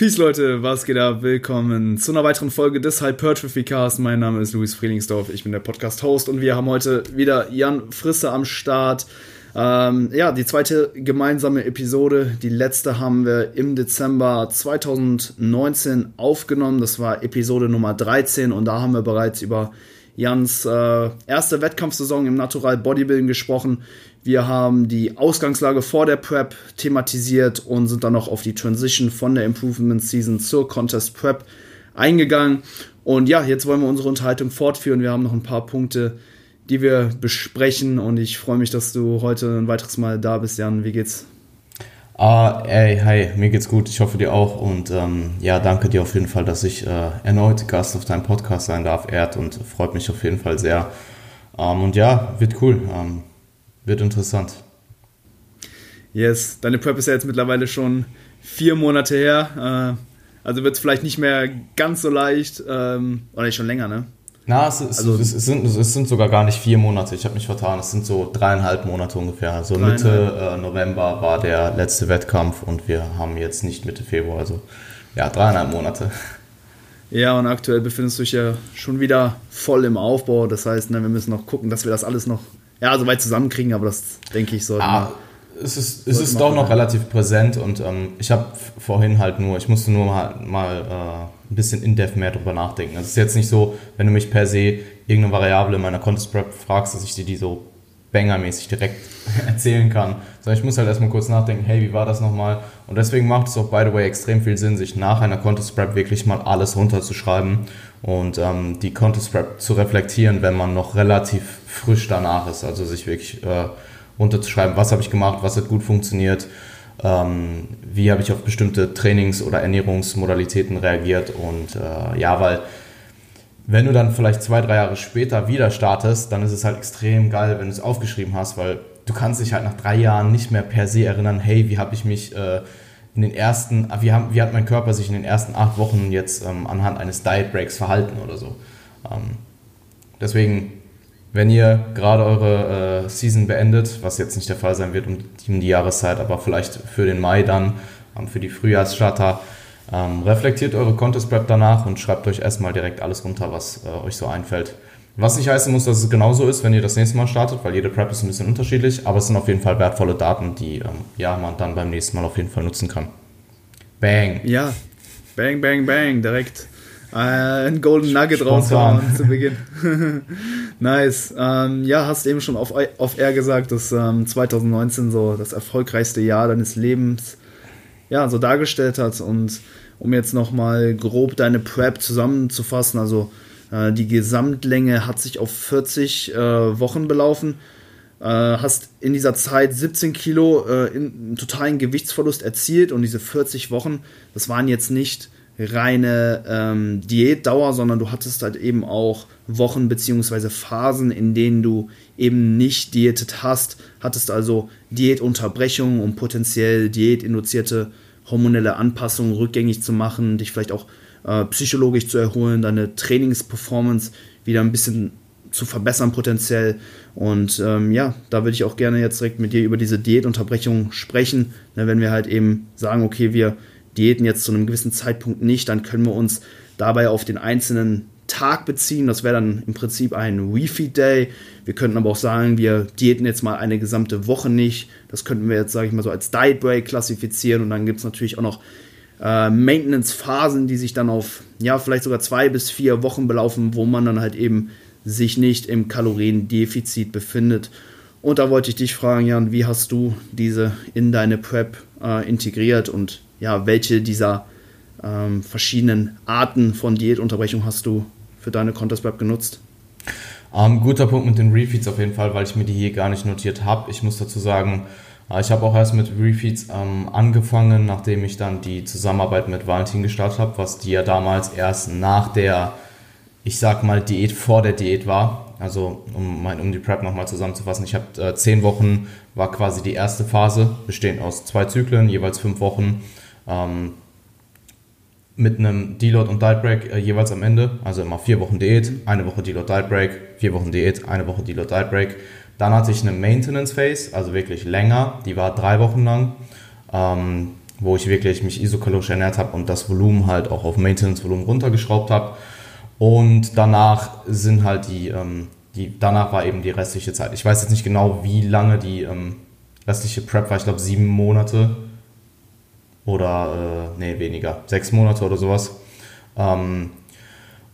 Peace Leute, was geht ab? Willkommen zu einer weiteren Folge des Hypertrophy Cast. Mein Name ist Luis Frielingsdorf, ich bin der Podcast-Host und wir haben heute wieder Jan Frisse am Start. Ähm, ja, die zweite gemeinsame Episode. Die letzte haben wir im Dezember 2019 aufgenommen. Das war Episode Nummer 13 und da haben wir bereits über Jans äh, erste Wettkampfsaison im Natural Bodybuilding gesprochen. Wir haben die Ausgangslage vor der Prep thematisiert und sind dann noch auf die Transition von der Improvement Season zur Contest Prep eingegangen. Und ja, jetzt wollen wir unsere Unterhaltung fortführen. Wir haben noch ein paar Punkte, die wir besprechen und ich freue mich, dass du heute ein weiteres Mal da bist, Jan. Wie geht's? Ah, ey, hi, mir geht's gut, ich hoffe dir auch und ähm, ja, danke dir auf jeden Fall, dass ich äh, erneut Gast auf deinem Podcast sein darf, ehrt und freut mich auf jeden Fall sehr. Ähm, und ja, wird cool. Ähm, wird interessant. Yes, deine Prep ist ja jetzt mittlerweile schon vier Monate her. Äh, also wird es vielleicht nicht mehr ganz so leicht. Ähm, oder schon länger, ne? Na, es, ist, also, es, sind, es sind sogar gar nicht vier Monate. Ich habe mich vertan. Es sind so dreieinhalb Monate ungefähr. Also Mitte äh, November war der letzte Wettkampf und wir haben jetzt nicht Mitte Februar. Also ja, dreieinhalb Monate. Ja, und aktuell befindest du dich ja schon wieder voll im Aufbau. Das heißt, ne, wir müssen noch gucken, dass wir das alles noch ja, so weit zusammenkriegen, aber das denke ich sollte. Ah, es ist, es ist doch noch relativ präsent und ähm, ich habe vorhin halt nur, ich musste nur mal, mal äh, ein bisschen in-depth mehr drüber nachdenken. Es ist jetzt nicht so, wenn du mich per se irgendeine Variable in meiner Contest Prep fragst, dass ich dir die so bangermäßig direkt erzählen kann. Sondern ich muss halt erstmal kurz nachdenken, hey, wie war das nochmal? Und deswegen macht es auch, by the way, extrem viel Sinn, sich nach einer Contest Prep wirklich mal alles runterzuschreiben und ähm, die Contest Prep zu reflektieren, wenn man noch relativ frisch danach ist. Also sich wirklich äh, runterzuschreiben, was habe ich gemacht, was hat gut funktioniert, ähm, wie habe ich auf bestimmte Trainings- oder Ernährungsmodalitäten reagiert. Und äh, ja, weil wenn du dann vielleicht zwei, drei Jahre später wieder startest, dann ist es halt extrem geil, wenn du es aufgeschrieben hast, weil du kannst dich halt nach drei Jahren nicht mehr per se erinnern, hey, wie habe ich mich äh, in den ersten, wie, haben, wie hat mein Körper sich in den ersten acht Wochen jetzt ähm, anhand eines Diet Breaks verhalten oder so. Ähm, deswegen, wenn ihr gerade eure äh, Season beendet, was jetzt nicht der Fall sein wird um, um die Jahreszeit, aber vielleicht für den Mai dann, ähm, für die Frühjahrsstarter, ähm, reflektiert eure Contest Prep danach und schreibt euch erstmal direkt alles runter, was äh, euch so einfällt. Was nicht heißen muss, dass es genauso ist, wenn ihr das nächste Mal startet, weil jede Prep ist ein bisschen unterschiedlich, aber es sind auf jeden Fall wertvolle Daten, die ähm, ja, man dann beim nächsten Mal auf jeden Fall nutzen kann. Bang. Ja, bang, bang, bang, direkt äh, ein Golden Nugget raushauen zu Beginn. nice. Ähm, ja, hast eben schon auf, auf Air gesagt, dass ähm, 2019 so das erfolgreichste Jahr deines Lebens ja, so dargestellt hat und um jetzt nochmal grob deine Prep zusammenzufassen, also äh, die Gesamtlänge hat sich auf 40 äh, Wochen belaufen. Äh, hast in dieser Zeit 17 Kilo äh, in, totalen Gewichtsverlust erzielt und diese 40 Wochen, das waren jetzt nicht reine ähm, Diätdauer, sondern du hattest halt eben auch Wochen bzw. Phasen, in denen du eben nicht diätet hast, hattest also Diätunterbrechungen, um potenziell diätinduzierte hormonelle Anpassungen rückgängig zu machen, dich vielleicht auch äh, psychologisch zu erholen, deine Trainingsperformance wieder ein bisschen zu verbessern potenziell. Und ähm, ja, da würde ich auch gerne jetzt direkt mit dir über diese Diätunterbrechung sprechen. Ne, wenn wir halt eben sagen, okay, wir diäten jetzt zu einem gewissen Zeitpunkt nicht, dann können wir uns dabei auf den einzelnen Tag beziehen. Das wäre dann im Prinzip ein Refeed Day. Wir könnten aber auch sagen, wir diäten jetzt mal eine gesamte Woche nicht. Das könnten wir jetzt, sage ich mal, so als Diet Break klassifizieren. Und dann gibt es natürlich auch noch äh, Maintenance-Phasen, die sich dann auf, ja, vielleicht sogar zwei bis vier Wochen belaufen, wo man dann halt eben sich nicht im Kaloriendefizit befindet. Und da wollte ich dich fragen, Jan, wie hast du diese in deine Prep äh, integriert und ja, welche dieser ähm, verschiedenen Arten von Diätunterbrechung hast du für deine Contest Prep genutzt? Ähm, guter Punkt mit den Refeeds auf jeden Fall, weil ich mir die hier gar nicht notiert habe. Ich muss dazu sagen, äh, ich habe auch erst mit Refeeds ähm, angefangen, nachdem ich dann die Zusammenarbeit mit Valentin gestartet habe, was die ja damals erst nach der, ich sag mal, Diät vor der Diät war. Also um, mein, um die Prep nochmal zusammenzufassen, ich habe äh, zehn Wochen war quasi die erste Phase, bestehend aus zwei Zyklen, jeweils fünf Wochen. Ähm, mit einem Deload und Diet Break äh, jeweils am Ende, also immer vier Wochen Diät, eine Woche Deload Diet Break, vier Wochen Diät, eine Woche Deload Diet Break. Dann hatte ich eine Maintenance Phase, also wirklich länger, die war drei Wochen lang. Ähm, wo ich wirklich mich isokalorisch ernährt habe und das Volumen halt auch auf Maintenance-Volumen runtergeschraubt habe. Und danach sind halt die, ähm, die, danach war eben die restliche Zeit. Ich weiß jetzt nicht genau, wie lange die ähm, restliche Prep war. Ich glaube sieben Monate oder, äh, nee, weniger, sechs Monate oder sowas. Ähm,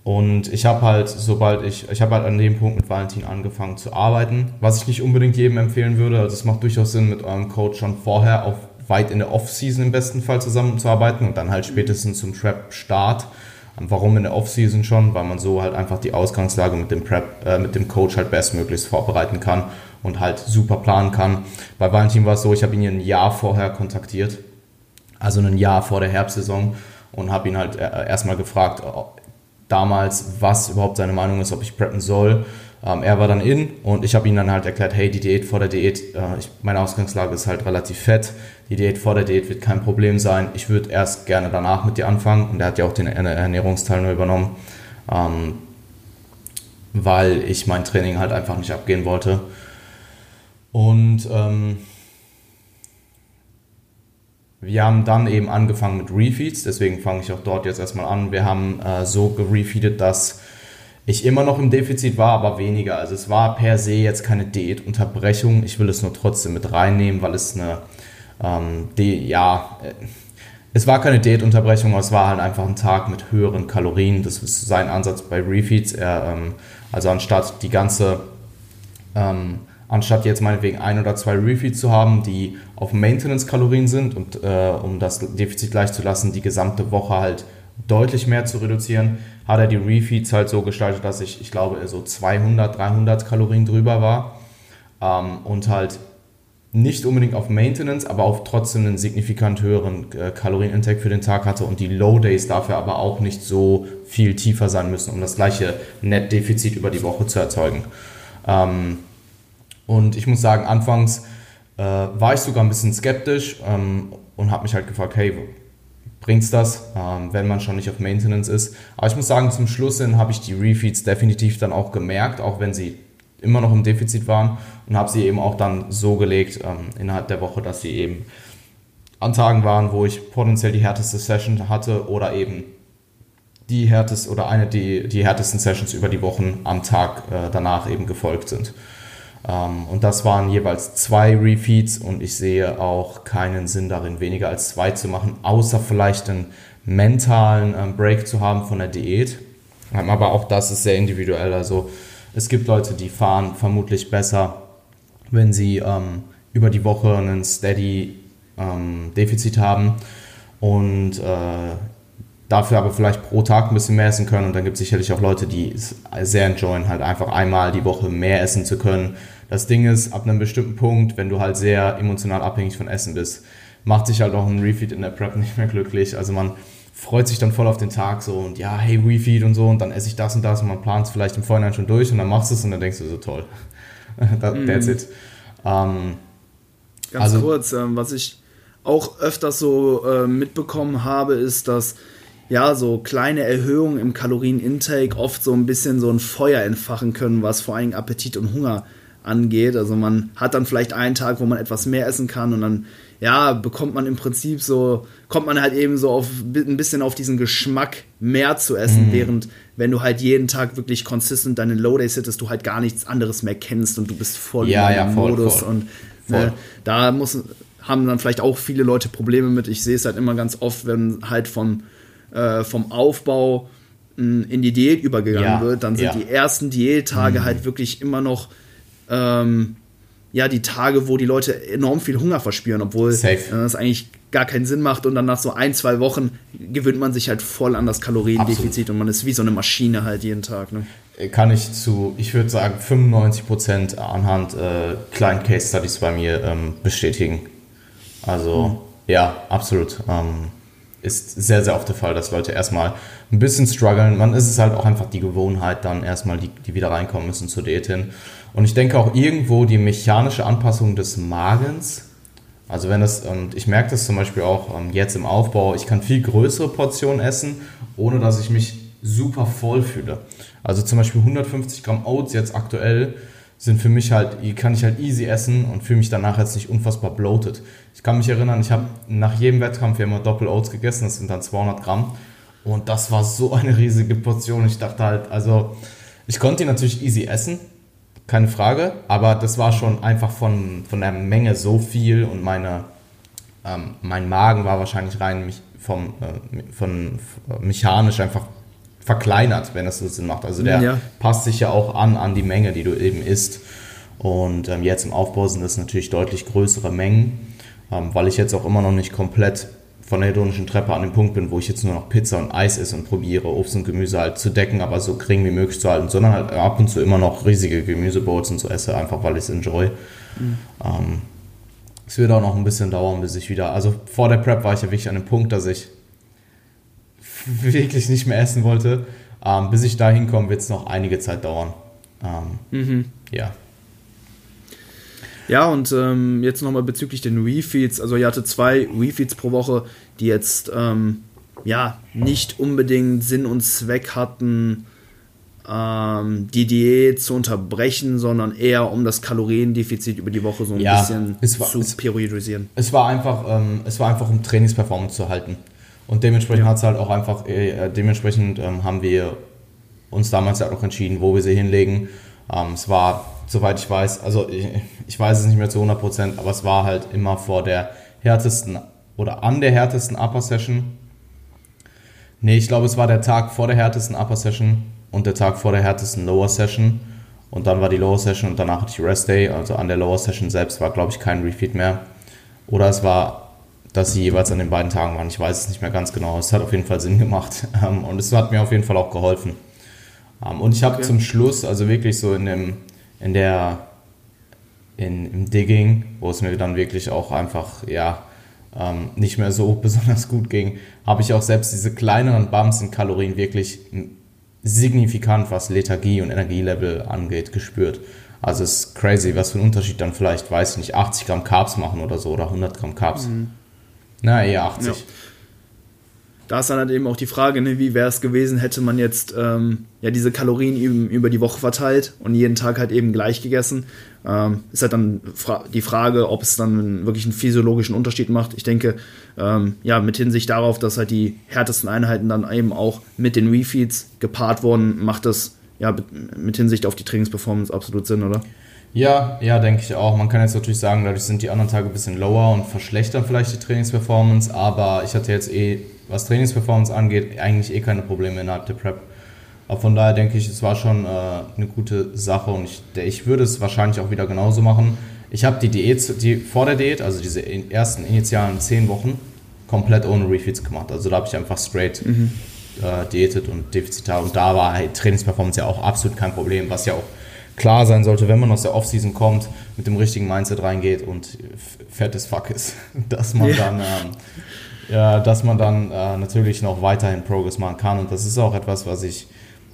und ich habe halt, sobald ich, ich habe halt an dem Punkt mit Valentin angefangen zu arbeiten, was ich nicht unbedingt jedem empfehlen würde. Also es macht durchaus Sinn, mit eurem Coach schon vorher auf weit in der Off-Season im besten Fall zusammenzuarbeiten und dann halt spätestens zum Trap-Start. Warum in der Off-Season schon? Weil man so halt einfach die Ausgangslage mit dem Prep, äh, mit dem Coach halt bestmöglichst vorbereiten kann und halt super planen kann. Bei Valentin war es so, ich habe ihn ein Jahr vorher kontaktiert, also ein Jahr vor der Herbstsaison und habe ihn halt äh, erstmal gefragt, damals, was überhaupt seine Meinung ist, ob ich preppen soll. Ähm, er war dann in und ich habe ihm dann halt erklärt, hey, die Diät vor der Diät, äh, ich, meine Ausgangslage ist halt relativ fett, die Diät vor der Diät wird kein Problem sein. Ich würde erst gerne danach mit dir anfangen und er hat ja auch den Ernährungsteil nur übernommen, ähm, weil ich mein Training halt einfach nicht abgehen wollte. Und ähm, wir haben dann eben angefangen mit Refeeds, deswegen fange ich auch dort jetzt erstmal an. Wir haben äh, so gerefeedet, dass ich immer noch im Defizit war, aber weniger. Also es war per se jetzt keine Diätunterbrechung. Ich will es nur trotzdem mit reinnehmen, weil es eine, ähm, die, ja, äh, es war keine Diätunterbrechung, aber es war halt einfach ein Tag mit höheren Kalorien. Das ist sein Ansatz bei Refeeds. Er, ähm, also anstatt die ganze ähm, anstatt jetzt meinetwegen ein oder zwei Refeeds zu haben, die auf Maintenance-Kalorien sind und äh, um das Defizit gleich zu lassen, die gesamte Woche halt deutlich mehr zu reduzieren, hat er die Refeeds halt so gestaltet, dass ich, ich glaube, so 200, 300 Kalorien drüber war ähm, und halt nicht unbedingt auf Maintenance, aber auf trotzdem einen signifikant höheren äh, Kalorienintake für den Tag hatte und die Low Days dafür aber auch nicht so viel tiefer sein müssen, um das gleiche Net-Defizit über die Woche zu erzeugen. Ähm, und ich muss sagen, anfangs äh, war ich sogar ein bisschen skeptisch ähm, und habe mich halt gefragt, hey, bringt's das, ähm, wenn man schon nicht auf Maintenance ist. Aber ich muss sagen, zum Schluss hin habe ich die Refeeds definitiv dann auch gemerkt, auch wenn sie immer noch im Defizit waren und habe sie eben auch dann so gelegt ähm, innerhalb der Woche, dass sie eben an Tagen waren, wo ich potenziell die härteste Session hatte oder eben die härteste oder eine die, die härtesten Sessions über die Wochen am Tag äh, danach eben gefolgt sind. Ähm, und das waren jeweils zwei Refeeds und ich sehe auch keinen Sinn darin, weniger als zwei zu machen, außer vielleicht einen mentalen ähm, Break zu haben von der Diät. Ähm, aber auch das ist sehr individuell. Also es gibt Leute, die fahren vermutlich besser, wenn sie ähm, über die Woche einen steady ähm, Defizit haben und äh, dafür aber vielleicht pro Tag ein bisschen mehr essen können. Und dann gibt es sicherlich auch Leute, die es sehr enjoyen, halt einfach einmal die Woche mehr essen zu können das Ding ist, ab einem bestimmten Punkt, wenn du halt sehr emotional abhängig von Essen bist, macht sich halt auch ein Refeed in der Prep nicht mehr glücklich. Also man freut sich dann voll auf den Tag so und ja, hey, Refeed und so und dann esse ich das und das und man plant es vielleicht im Vorhinein schon durch und dann machst du es und dann denkst du so toll. That, that's it. Ähm, Ganz also, kurz, ähm, was ich auch öfters so äh, mitbekommen habe, ist, dass ja, so kleine Erhöhungen im Kalorienintake oft so ein bisschen so ein Feuer entfachen können, was vor allem Appetit und Hunger angeht. Also man hat dann vielleicht einen Tag, wo man etwas mehr essen kann und dann ja, bekommt man im Prinzip so, kommt man halt eben so auf ein bisschen auf diesen Geschmack mehr zu essen, mhm. während wenn du halt jeden Tag wirklich consistent deine Low Days hittest, du halt gar nichts anderes mehr kennst und du bist voll ja, in ja, voll, Modus voll. und ne, da muss, haben dann vielleicht auch viele Leute Probleme mit. Ich sehe es halt immer ganz oft, wenn halt vom, äh, vom Aufbau mh, in die Diät übergegangen ja, wird, dann sind die ersten Diättage mhm. halt wirklich immer noch ähm, ja, die Tage, wo die Leute enorm viel Hunger verspüren, obwohl äh, das eigentlich gar keinen Sinn macht und dann nach so ein, zwei Wochen gewöhnt man sich halt voll an das Kaloriendefizit Absolut. und man ist wie so eine Maschine halt jeden Tag. Ne? Kann ich zu, ich würde sagen, 95 Prozent anhand äh, kleinen Case Studies bei mir ähm, bestätigen. Also, mhm. ja, absolut. Ähm, ist sehr, sehr oft der Fall, dass Leute erstmal ein bisschen strugglen. Man ist es halt auch einfach die Gewohnheit, dann erstmal die, die wieder reinkommen müssen zur Diät hin. Und ich denke auch irgendwo die mechanische Anpassung des Magens. Also wenn das, und ich merke das zum Beispiel auch ähm, jetzt im Aufbau, ich kann viel größere Portionen essen, ohne dass ich mich super voll fühle. Also zum Beispiel 150 Gramm Oats jetzt aktuell sind für mich halt, kann ich halt easy essen und fühle mich danach jetzt nicht unfassbar bloated. Ich kann mich erinnern, ich habe nach jedem Wettkampf ja immer Doppel Oats gegessen, das sind dann 200 Gramm. Und das war so eine riesige Portion. Ich dachte halt, also ich konnte die natürlich easy essen, keine Frage, aber das war schon einfach von, von der Menge so viel und meine, ähm, mein Magen war wahrscheinlich rein vom, äh, von, mechanisch einfach verkleinert, wenn das so Sinn macht. Also der ja. passt sich ja auch an an die Menge, die du eben isst. Und ähm, jetzt im Aufbau sind das natürlich deutlich größere Mengen, ähm, weil ich jetzt auch immer noch nicht komplett von der hedonischen Treppe an dem Punkt bin, wo ich jetzt nur noch Pizza und Eis esse und probiere, Obst und Gemüse halt zu decken, aber so gering wie möglich zu halten, sondern halt ab und zu immer noch riesige Gemüsebowls und so esse, einfach weil ich es enjoy. Mhm. Ähm, es wird auch noch ein bisschen dauern, bis ich wieder, also vor der Prep war ich ja wirklich an dem Punkt, dass ich wirklich nicht mehr essen wollte. Ähm, bis ich da hinkomme, wird es noch einige Zeit dauern. Ähm, mhm. Ja. Ja, und ähm, jetzt nochmal bezüglich den Refeeds. Also, ihr hatte zwei Refeeds pro Woche, die jetzt ähm, ja nicht unbedingt Sinn und Zweck hatten, ähm, die Diät zu unterbrechen, sondern eher um das Kaloriendefizit über die Woche so ein ja, bisschen war, zu es, periodisieren. Es war einfach, ähm, es war einfach, um Trainingsperformance zu halten. Und dementsprechend ja. hat es halt auch einfach, äh, dementsprechend ähm, haben wir uns damals halt auch entschieden, wo wir sie hinlegen. Ähm, es war, soweit ich weiß, also ich, ich weiß es nicht mehr zu 100 Prozent, aber es war halt immer vor der härtesten oder an der härtesten Upper Session. Nee, ich glaube, es war der Tag vor der härtesten Upper Session und der Tag vor der härtesten Lower Session. Und dann war die Lower Session und danach hatte ich Rest Day. Also an der Lower Session selbst war, glaube ich, kein Refeed mehr. Oder es war dass sie jeweils an den beiden Tagen waren. Ich weiß es nicht mehr ganz genau. Es hat auf jeden Fall Sinn gemacht ähm, und es hat mir auf jeden Fall auch geholfen. Ähm, und ich habe okay. zum Schluss, also wirklich so in dem, in der, in, im Digging, wo es mir dann wirklich auch einfach, ja, ähm, nicht mehr so besonders gut ging, habe ich auch selbst diese kleineren Bumps in Kalorien wirklich signifikant, was Lethargie und Energielevel angeht, gespürt. Also es ist crazy, was für einen Unterschied dann vielleicht, weiß ich nicht, 80 Gramm Carbs machen oder so oder 100 Gramm Carbs. Mhm. Na, eher 80. Ja. Da ist dann halt eben auch die Frage, ne, wie wäre es gewesen, hätte man jetzt ähm, ja diese Kalorien eben über die Woche verteilt und jeden Tag halt eben gleich gegessen. Ähm, ist halt dann fra die Frage, ob es dann wirklich einen physiologischen Unterschied macht. Ich denke, ähm, ja, mit Hinsicht darauf, dass halt die härtesten Einheiten dann eben auch mit den Refeeds gepaart wurden, macht das ja mit Hinsicht auf die Trainingsperformance absolut Sinn, oder? Ja, ja, denke ich auch. Man kann jetzt natürlich sagen, dadurch sind die anderen Tage ein bisschen lower und verschlechtern vielleicht die Trainingsperformance, aber ich hatte jetzt eh, was Trainingsperformance angeht, eigentlich eh keine Probleme innerhalb der Prep. Aber von daher denke ich, es war schon äh, eine gute Sache und ich, ich würde es wahrscheinlich auch wieder genauso machen. Ich habe die Diät, die vor der Diät, also diese ersten initialen zehn Wochen, komplett ohne Refeeds gemacht. Also da habe ich einfach straight mhm. äh, diätet und defizitar und da war halt Trainingsperformance ja auch absolut kein Problem, was ja auch klar sein sollte, wenn man aus der Offseason kommt, mit dem richtigen Mindset reingeht und fettes Fuck ist, dass man yeah. dann, ähm, ja, dass man dann äh, natürlich noch weiterhin Progress machen kann. Und das ist auch etwas, was ich,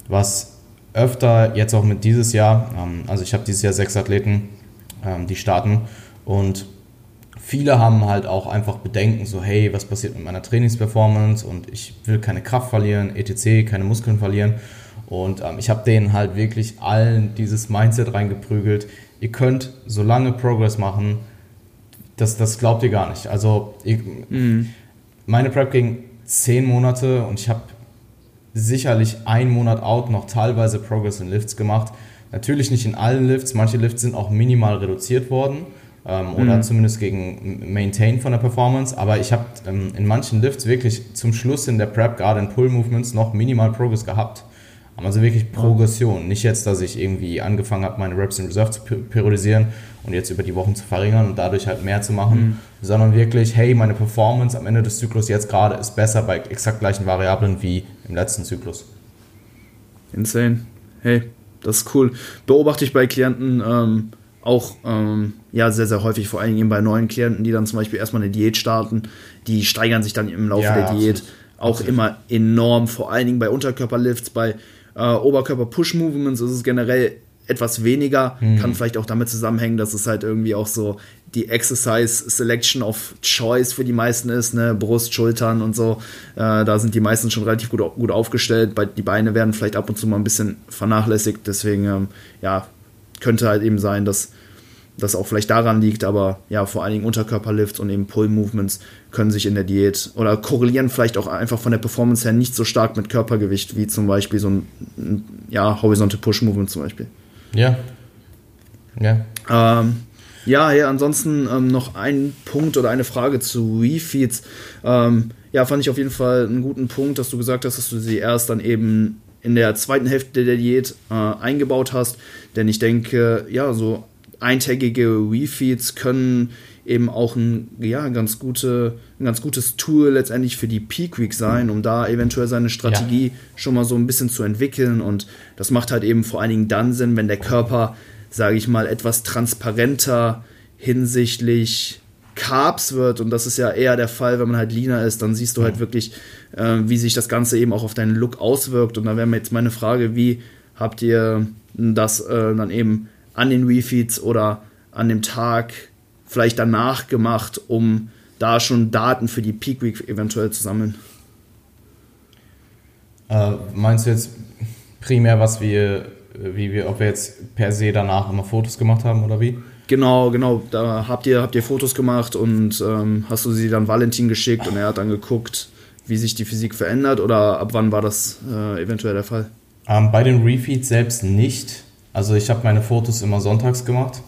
was öfter jetzt auch mit dieses Jahr, ähm, also ich habe dieses Jahr sechs Athleten, ähm, die starten und viele haben halt auch einfach Bedenken, so hey, was passiert mit meiner Trainingsperformance und ich will keine Kraft verlieren, etc., keine Muskeln verlieren. Und ähm, ich habe denen halt wirklich allen dieses Mindset reingeprügelt. Ihr könnt so lange Progress machen, das, das glaubt ihr gar nicht. Also ich, mhm. meine Prep ging zehn Monate und ich habe sicherlich einen Monat out noch teilweise Progress in Lifts gemacht. Natürlich nicht in allen Lifts, manche Lifts sind auch minimal reduziert worden ähm, mhm. oder zumindest gegen Maintain von der Performance, aber ich habe ähm, in manchen Lifts wirklich zum Schluss in der Prep, gerade in Pull Movements, noch minimal Progress gehabt. Also wirklich Progression. Nicht jetzt, dass ich irgendwie angefangen habe, meine Reps in Reserve zu periodisieren und jetzt über die Wochen zu verringern und dadurch halt mehr zu machen, mhm. sondern wirklich, hey, meine Performance am Ende des Zyklus jetzt gerade ist besser bei exakt gleichen Variablen wie im letzten Zyklus. Insane. Hey, das ist cool. Beobachte ich bei Klienten ähm, auch ähm, ja, sehr, sehr häufig, vor allem eben bei neuen Klienten, die dann zum Beispiel erstmal eine Diät starten, die steigern sich dann im Laufe ja, der Diät. Absolut. Auch immer enorm, vor allen Dingen bei Unterkörperlifts, bei äh, Oberkörper-Push-Movements ist es generell etwas weniger. Mhm. Kann vielleicht auch damit zusammenhängen, dass es halt irgendwie auch so die Exercise Selection of Choice für die meisten ist, ne? Brust, Schultern und so. Äh, da sind die meisten schon relativ gut, gut aufgestellt. Die Beine werden vielleicht ab und zu mal ein bisschen vernachlässigt. Deswegen, ähm, ja, könnte halt eben sein, dass das auch vielleicht daran liegt, aber ja, vor allen Dingen Unterkörperlifts und eben Pull-Movements können sich in der Diät oder korrelieren vielleicht auch einfach von der Performance her nicht so stark mit Körpergewicht, wie zum Beispiel so ein, ein ja, Horizontal Push-Movement zum Beispiel. Ja. Ja. Ähm, ja, ja, ansonsten ähm, noch ein Punkt oder eine Frage zu Refeeds. Ähm, ja, fand ich auf jeden Fall einen guten Punkt, dass du gesagt hast, dass du sie erst dann eben in der zweiten Hälfte der Diät äh, eingebaut hast. Denn ich denke, ja, so eintägige Refeeds können eben auch ein, ja, ganz gute, ein ganz gutes Tool letztendlich für die Peak Week sein, um da eventuell seine Strategie ja. schon mal so ein bisschen zu entwickeln. Und das macht halt eben vor allen Dingen dann Sinn, wenn der Körper, sage ich mal, etwas transparenter hinsichtlich Carbs wird. Und das ist ja eher der Fall, wenn man halt leaner ist, dann siehst du halt wirklich, äh, wie sich das Ganze eben auch auf deinen Look auswirkt. Und da wäre mir jetzt meine Frage, wie habt ihr das äh, dann eben an den Refeeds oder an dem Tag vielleicht danach gemacht, um da schon Daten für die Peak Week eventuell zu sammeln? Äh, meinst du jetzt primär, was wir, wie wir, ob wir jetzt per se danach immer Fotos gemacht haben oder wie? Genau, genau. Da habt ihr, habt ihr Fotos gemacht und ähm, hast du sie dann Valentin geschickt und er hat dann geguckt, wie sich die Physik verändert oder ab wann war das äh, eventuell der Fall? Ähm, bei den Refeeds selbst nicht. Also ich habe meine Fotos immer sonntags gemacht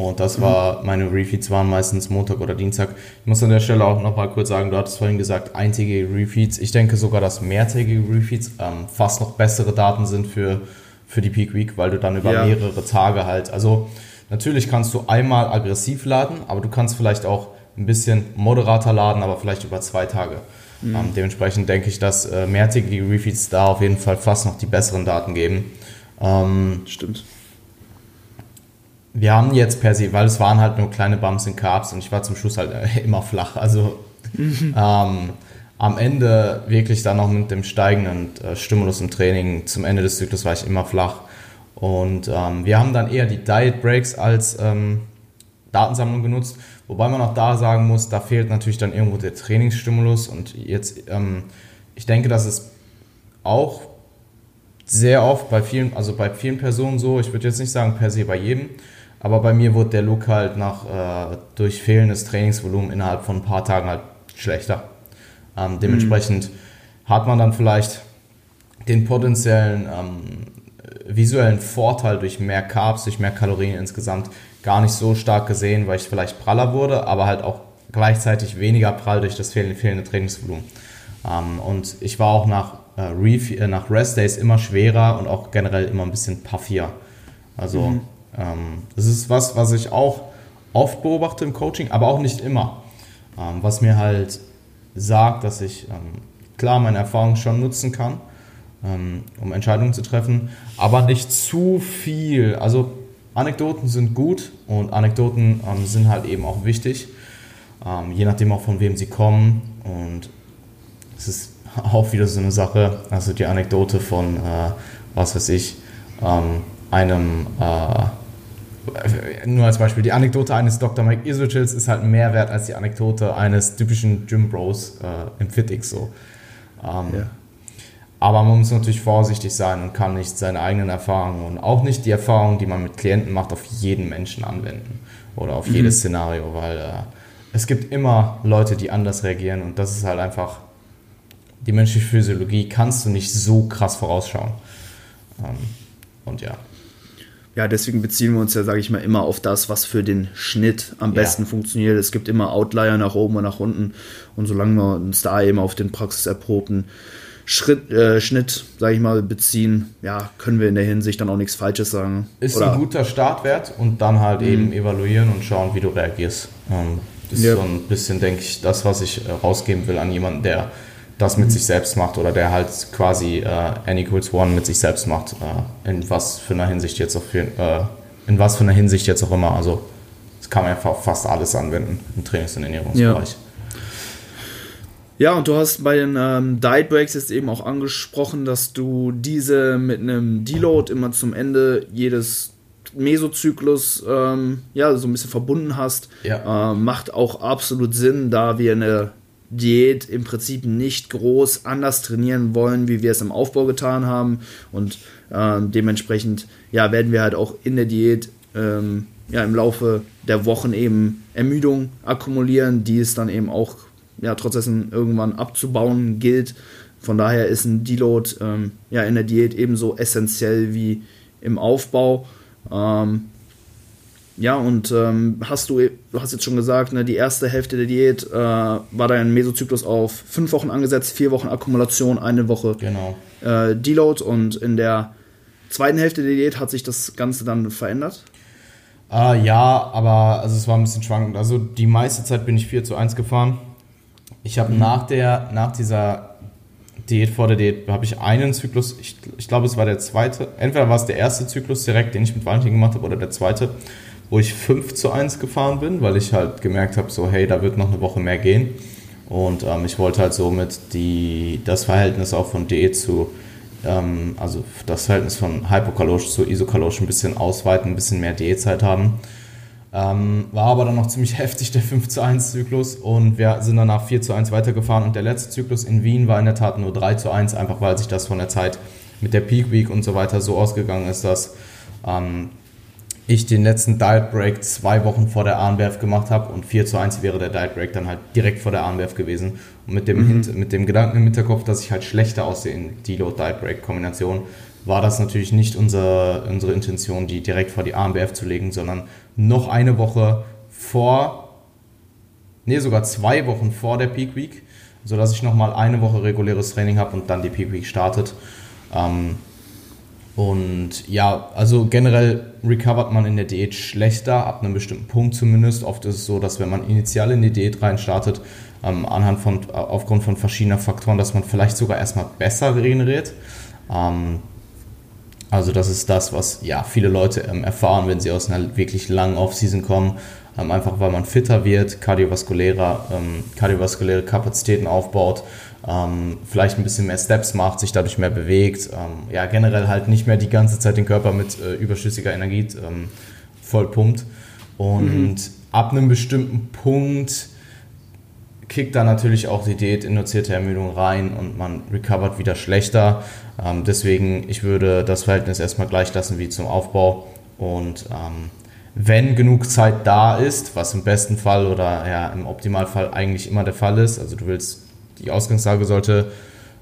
und das war, meine Refeeds waren meistens Montag oder Dienstag. Ich muss an der Stelle auch noch mal kurz sagen, du hattest vorhin gesagt, eintägige Refeeds. Ich denke sogar, dass mehrtägige Refeeds ähm, fast noch bessere Daten sind für, für die Peak Week, weil du dann über ja. mehrere Tage halt, also natürlich kannst du einmal aggressiv laden, aber du kannst vielleicht auch ein bisschen moderater laden, aber vielleicht über zwei Tage. Mhm. Ähm, dementsprechend denke ich, dass äh, mehrtägige Refeeds da auf jeden Fall fast noch die besseren Daten geben. Ähm, Stimmt. Wir haben jetzt per se, weil es waren halt nur kleine Bumps in Carbs und ich war zum Schluss halt äh, immer flach. Also mhm. ähm, am Ende wirklich dann noch mit dem steigenden äh, Stimulus im Training zum Ende des Zyklus war ich immer flach. Und ähm, wir haben dann eher die Diet Breaks als ähm, Datensammlung genutzt, wobei man auch da sagen muss, da fehlt natürlich dann irgendwo der Trainingsstimulus und jetzt, ähm, ich denke, dass es auch sehr oft bei vielen, also bei vielen Personen so, ich würde jetzt nicht sagen per se bei jedem, aber bei mir wurde der Look halt nach, äh, durch fehlendes Trainingsvolumen innerhalb von ein paar Tagen halt schlechter. Ähm, dementsprechend mhm. hat man dann vielleicht den potenziellen ähm, visuellen Vorteil durch mehr Carbs, durch mehr Kalorien insgesamt gar nicht so stark gesehen, weil ich vielleicht praller wurde, aber halt auch gleichzeitig weniger prall durch das fehlende Trainingsvolumen. Ähm, und ich war auch nach äh, Ref äh, nach Rest Days immer schwerer und auch generell immer ein bisschen puffier. Also mhm. Ähm, das ist was, was ich auch oft beobachte im Coaching, aber auch nicht immer. Ähm, was mir halt sagt, dass ich ähm, klar meine Erfahrung schon nutzen kann, um Entscheidungen zu treffen, aber nicht zu viel. Also Anekdoten sind gut und Anekdoten sind halt eben auch wichtig, je nachdem auch von wem sie kommen und es ist auch wieder so eine Sache. Also die Anekdote von, äh, was weiß ich, einem, äh, nur als Beispiel, die Anekdote eines Dr. Mike Isochils ist halt mehr wert als die Anekdote eines typischen Gym Bros äh, im FitX so. Ähm, ja. Aber man muss natürlich vorsichtig sein und kann nicht seine eigenen Erfahrungen und auch nicht die Erfahrungen, die man mit Klienten macht, auf jeden Menschen anwenden oder auf mhm. jedes Szenario, weil äh, es gibt immer Leute, die anders reagieren und das ist halt einfach die menschliche Physiologie kannst du nicht so krass vorausschauen. Ähm, und ja. Ja, deswegen beziehen wir uns ja, sage ich mal, immer auf das, was für den Schnitt am besten ja. funktioniert. Es gibt immer Outlier nach oben und nach unten. Und solange wir uns da eben auf den praxiserprobten Schritt, äh, Schnitt, sage ich mal, beziehen, ja, können wir in der Hinsicht dann auch nichts Falsches sagen. Ist Oder? ein guter Startwert und dann halt mhm. eben evaluieren und schauen, wie du reagierst. Ähm, das ja. ist so ein bisschen, denke ich, das, was ich äh, rausgeben will an jemanden, der das mit sich selbst macht oder der halt quasi äh, n equals one mit sich selbst macht, äh, in was für einer Hinsicht jetzt auch für, äh, in was für einer Hinsicht jetzt auch immer. Also das kann man einfach fast alles anwenden im Trainings- und Ernährungsbereich. Ja. Ja, und du hast bei den ähm, Diet Breaks jetzt eben auch angesprochen, dass du diese mit einem Deload immer zum Ende jedes Mesozyklus ähm, ja, so ein bisschen verbunden hast. Ja. Äh, macht auch absolut Sinn, da wir eine Diät im Prinzip nicht groß anders trainieren wollen, wie wir es im Aufbau getan haben. Und ähm, dementsprechend ja, werden wir halt auch in der Diät ähm, ja, im Laufe der Wochen eben Ermüdung akkumulieren, die es dann eben auch ja, trotz irgendwann abzubauen gilt. Von daher ist ein Deload ähm, ja, in der Diät ebenso essentiell wie im Aufbau. Ähm, ja, und ähm, hast du, du hast jetzt schon gesagt, ne, die erste Hälfte der Diät äh, war dein Mesozyklus auf fünf Wochen angesetzt, vier Wochen Akkumulation, eine Woche genau. äh, Deload und in der zweiten Hälfte der Diät hat sich das Ganze dann verändert? Äh, ja, aber also es war ein bisschen schwankend. Also die meiste Zeit bin ich 4 zu 1 gefahren. Ich habe mhm. nach, nach dieser Diät, vor der Diät, habe ich einen Zyklus, ich, ich glaube es war der zweite, entweder war es der erste Zyklus direkt, den ich mit Valentin gemacht habe, oder der zweite wo ich 5 zu 1 gefahren bin, weil ich halt gemerkt habe, so hey, da wird noch eine Woche mehr gehen. Und ähm, ich wollte halt somit die, das Verhältnis auch von D zu, ähm, also das Verhältnis von hypokalorisch zu isokalorisch ein bisschen ausweiten, ein bisschen mehr Diätzeit haben. Ähm, war aber dann noch ziemlich heftig, der 5 zu 1 Zyklus. Und wir sind danach 4 zu 1 weitergefahren. Und der letzte Zyklus in Wien war in der Tat nur 3 zu 1, einfach weil sich das von der Zeit mit der Peak Week und so weiter so ausgegangen ist, dass ähm, ich den letzten Diet Break zwei Wochen vor der Arnwerf gemacht habe und 4 zu 1 wäre der Diet Break dann halt direkt vor der Arnwerf gewesen. Und mit dem, mhm. mit dem Gedanken im Hinterkopf, dass ich halt schlechter aussehe in Deload Diet Break Kombination, war das natürlich nicht unser, unsere Intention, die direkt vor die AMBF zu legen, sondern noch eine Woche vor, nee, sogar zwei Wochen vor der Peak Week, sodass ich nochmal eine Woche reguläres Training habe und dann die Peak Week startet. Ähm, und ja, also generell recovert man in der Diät schlechter, ab einem bestimmten Punkt zumindest. Oft ist es so, dass wenn man initial in die Diät reinstartet, ähm, anhand von, aufgrund von verschiedenen Faktoren, dass man vielleicht sogar erstmal besser regeneriert. Ähm, also das ist das, was ja viele Leute ähm, erfahren, wenn sie aus einer wirklich langen Off-Season kommen. Ähm, einfach weil man fitter wird, kardiovaskuläre, ähm, kardiovaskuläre Kapazitäten aufbaut ähm, vielleicht ein bisschen mehr Steps macht, sich dadurch mehr bewegt, ja generell halt nicht mehr die ganze Zeit den Körper mit äh, überschüssiger Energie voll pumpt. Und mhm. ab einem bestimmten Punkt kickt da natürlich auch die Diät-induzierte Ermüdung rein und man recovert wieder schlechter. Ähm, deswegen, ich würde das Verhältnis erstmal gleich lassen wie zum Aufbau und ähm, wenn genug Zeit da ist, was im besten Fall oder ja, im Optimalfall eigentlich immer der Fall ist, also du willst die Ausgangslage sollte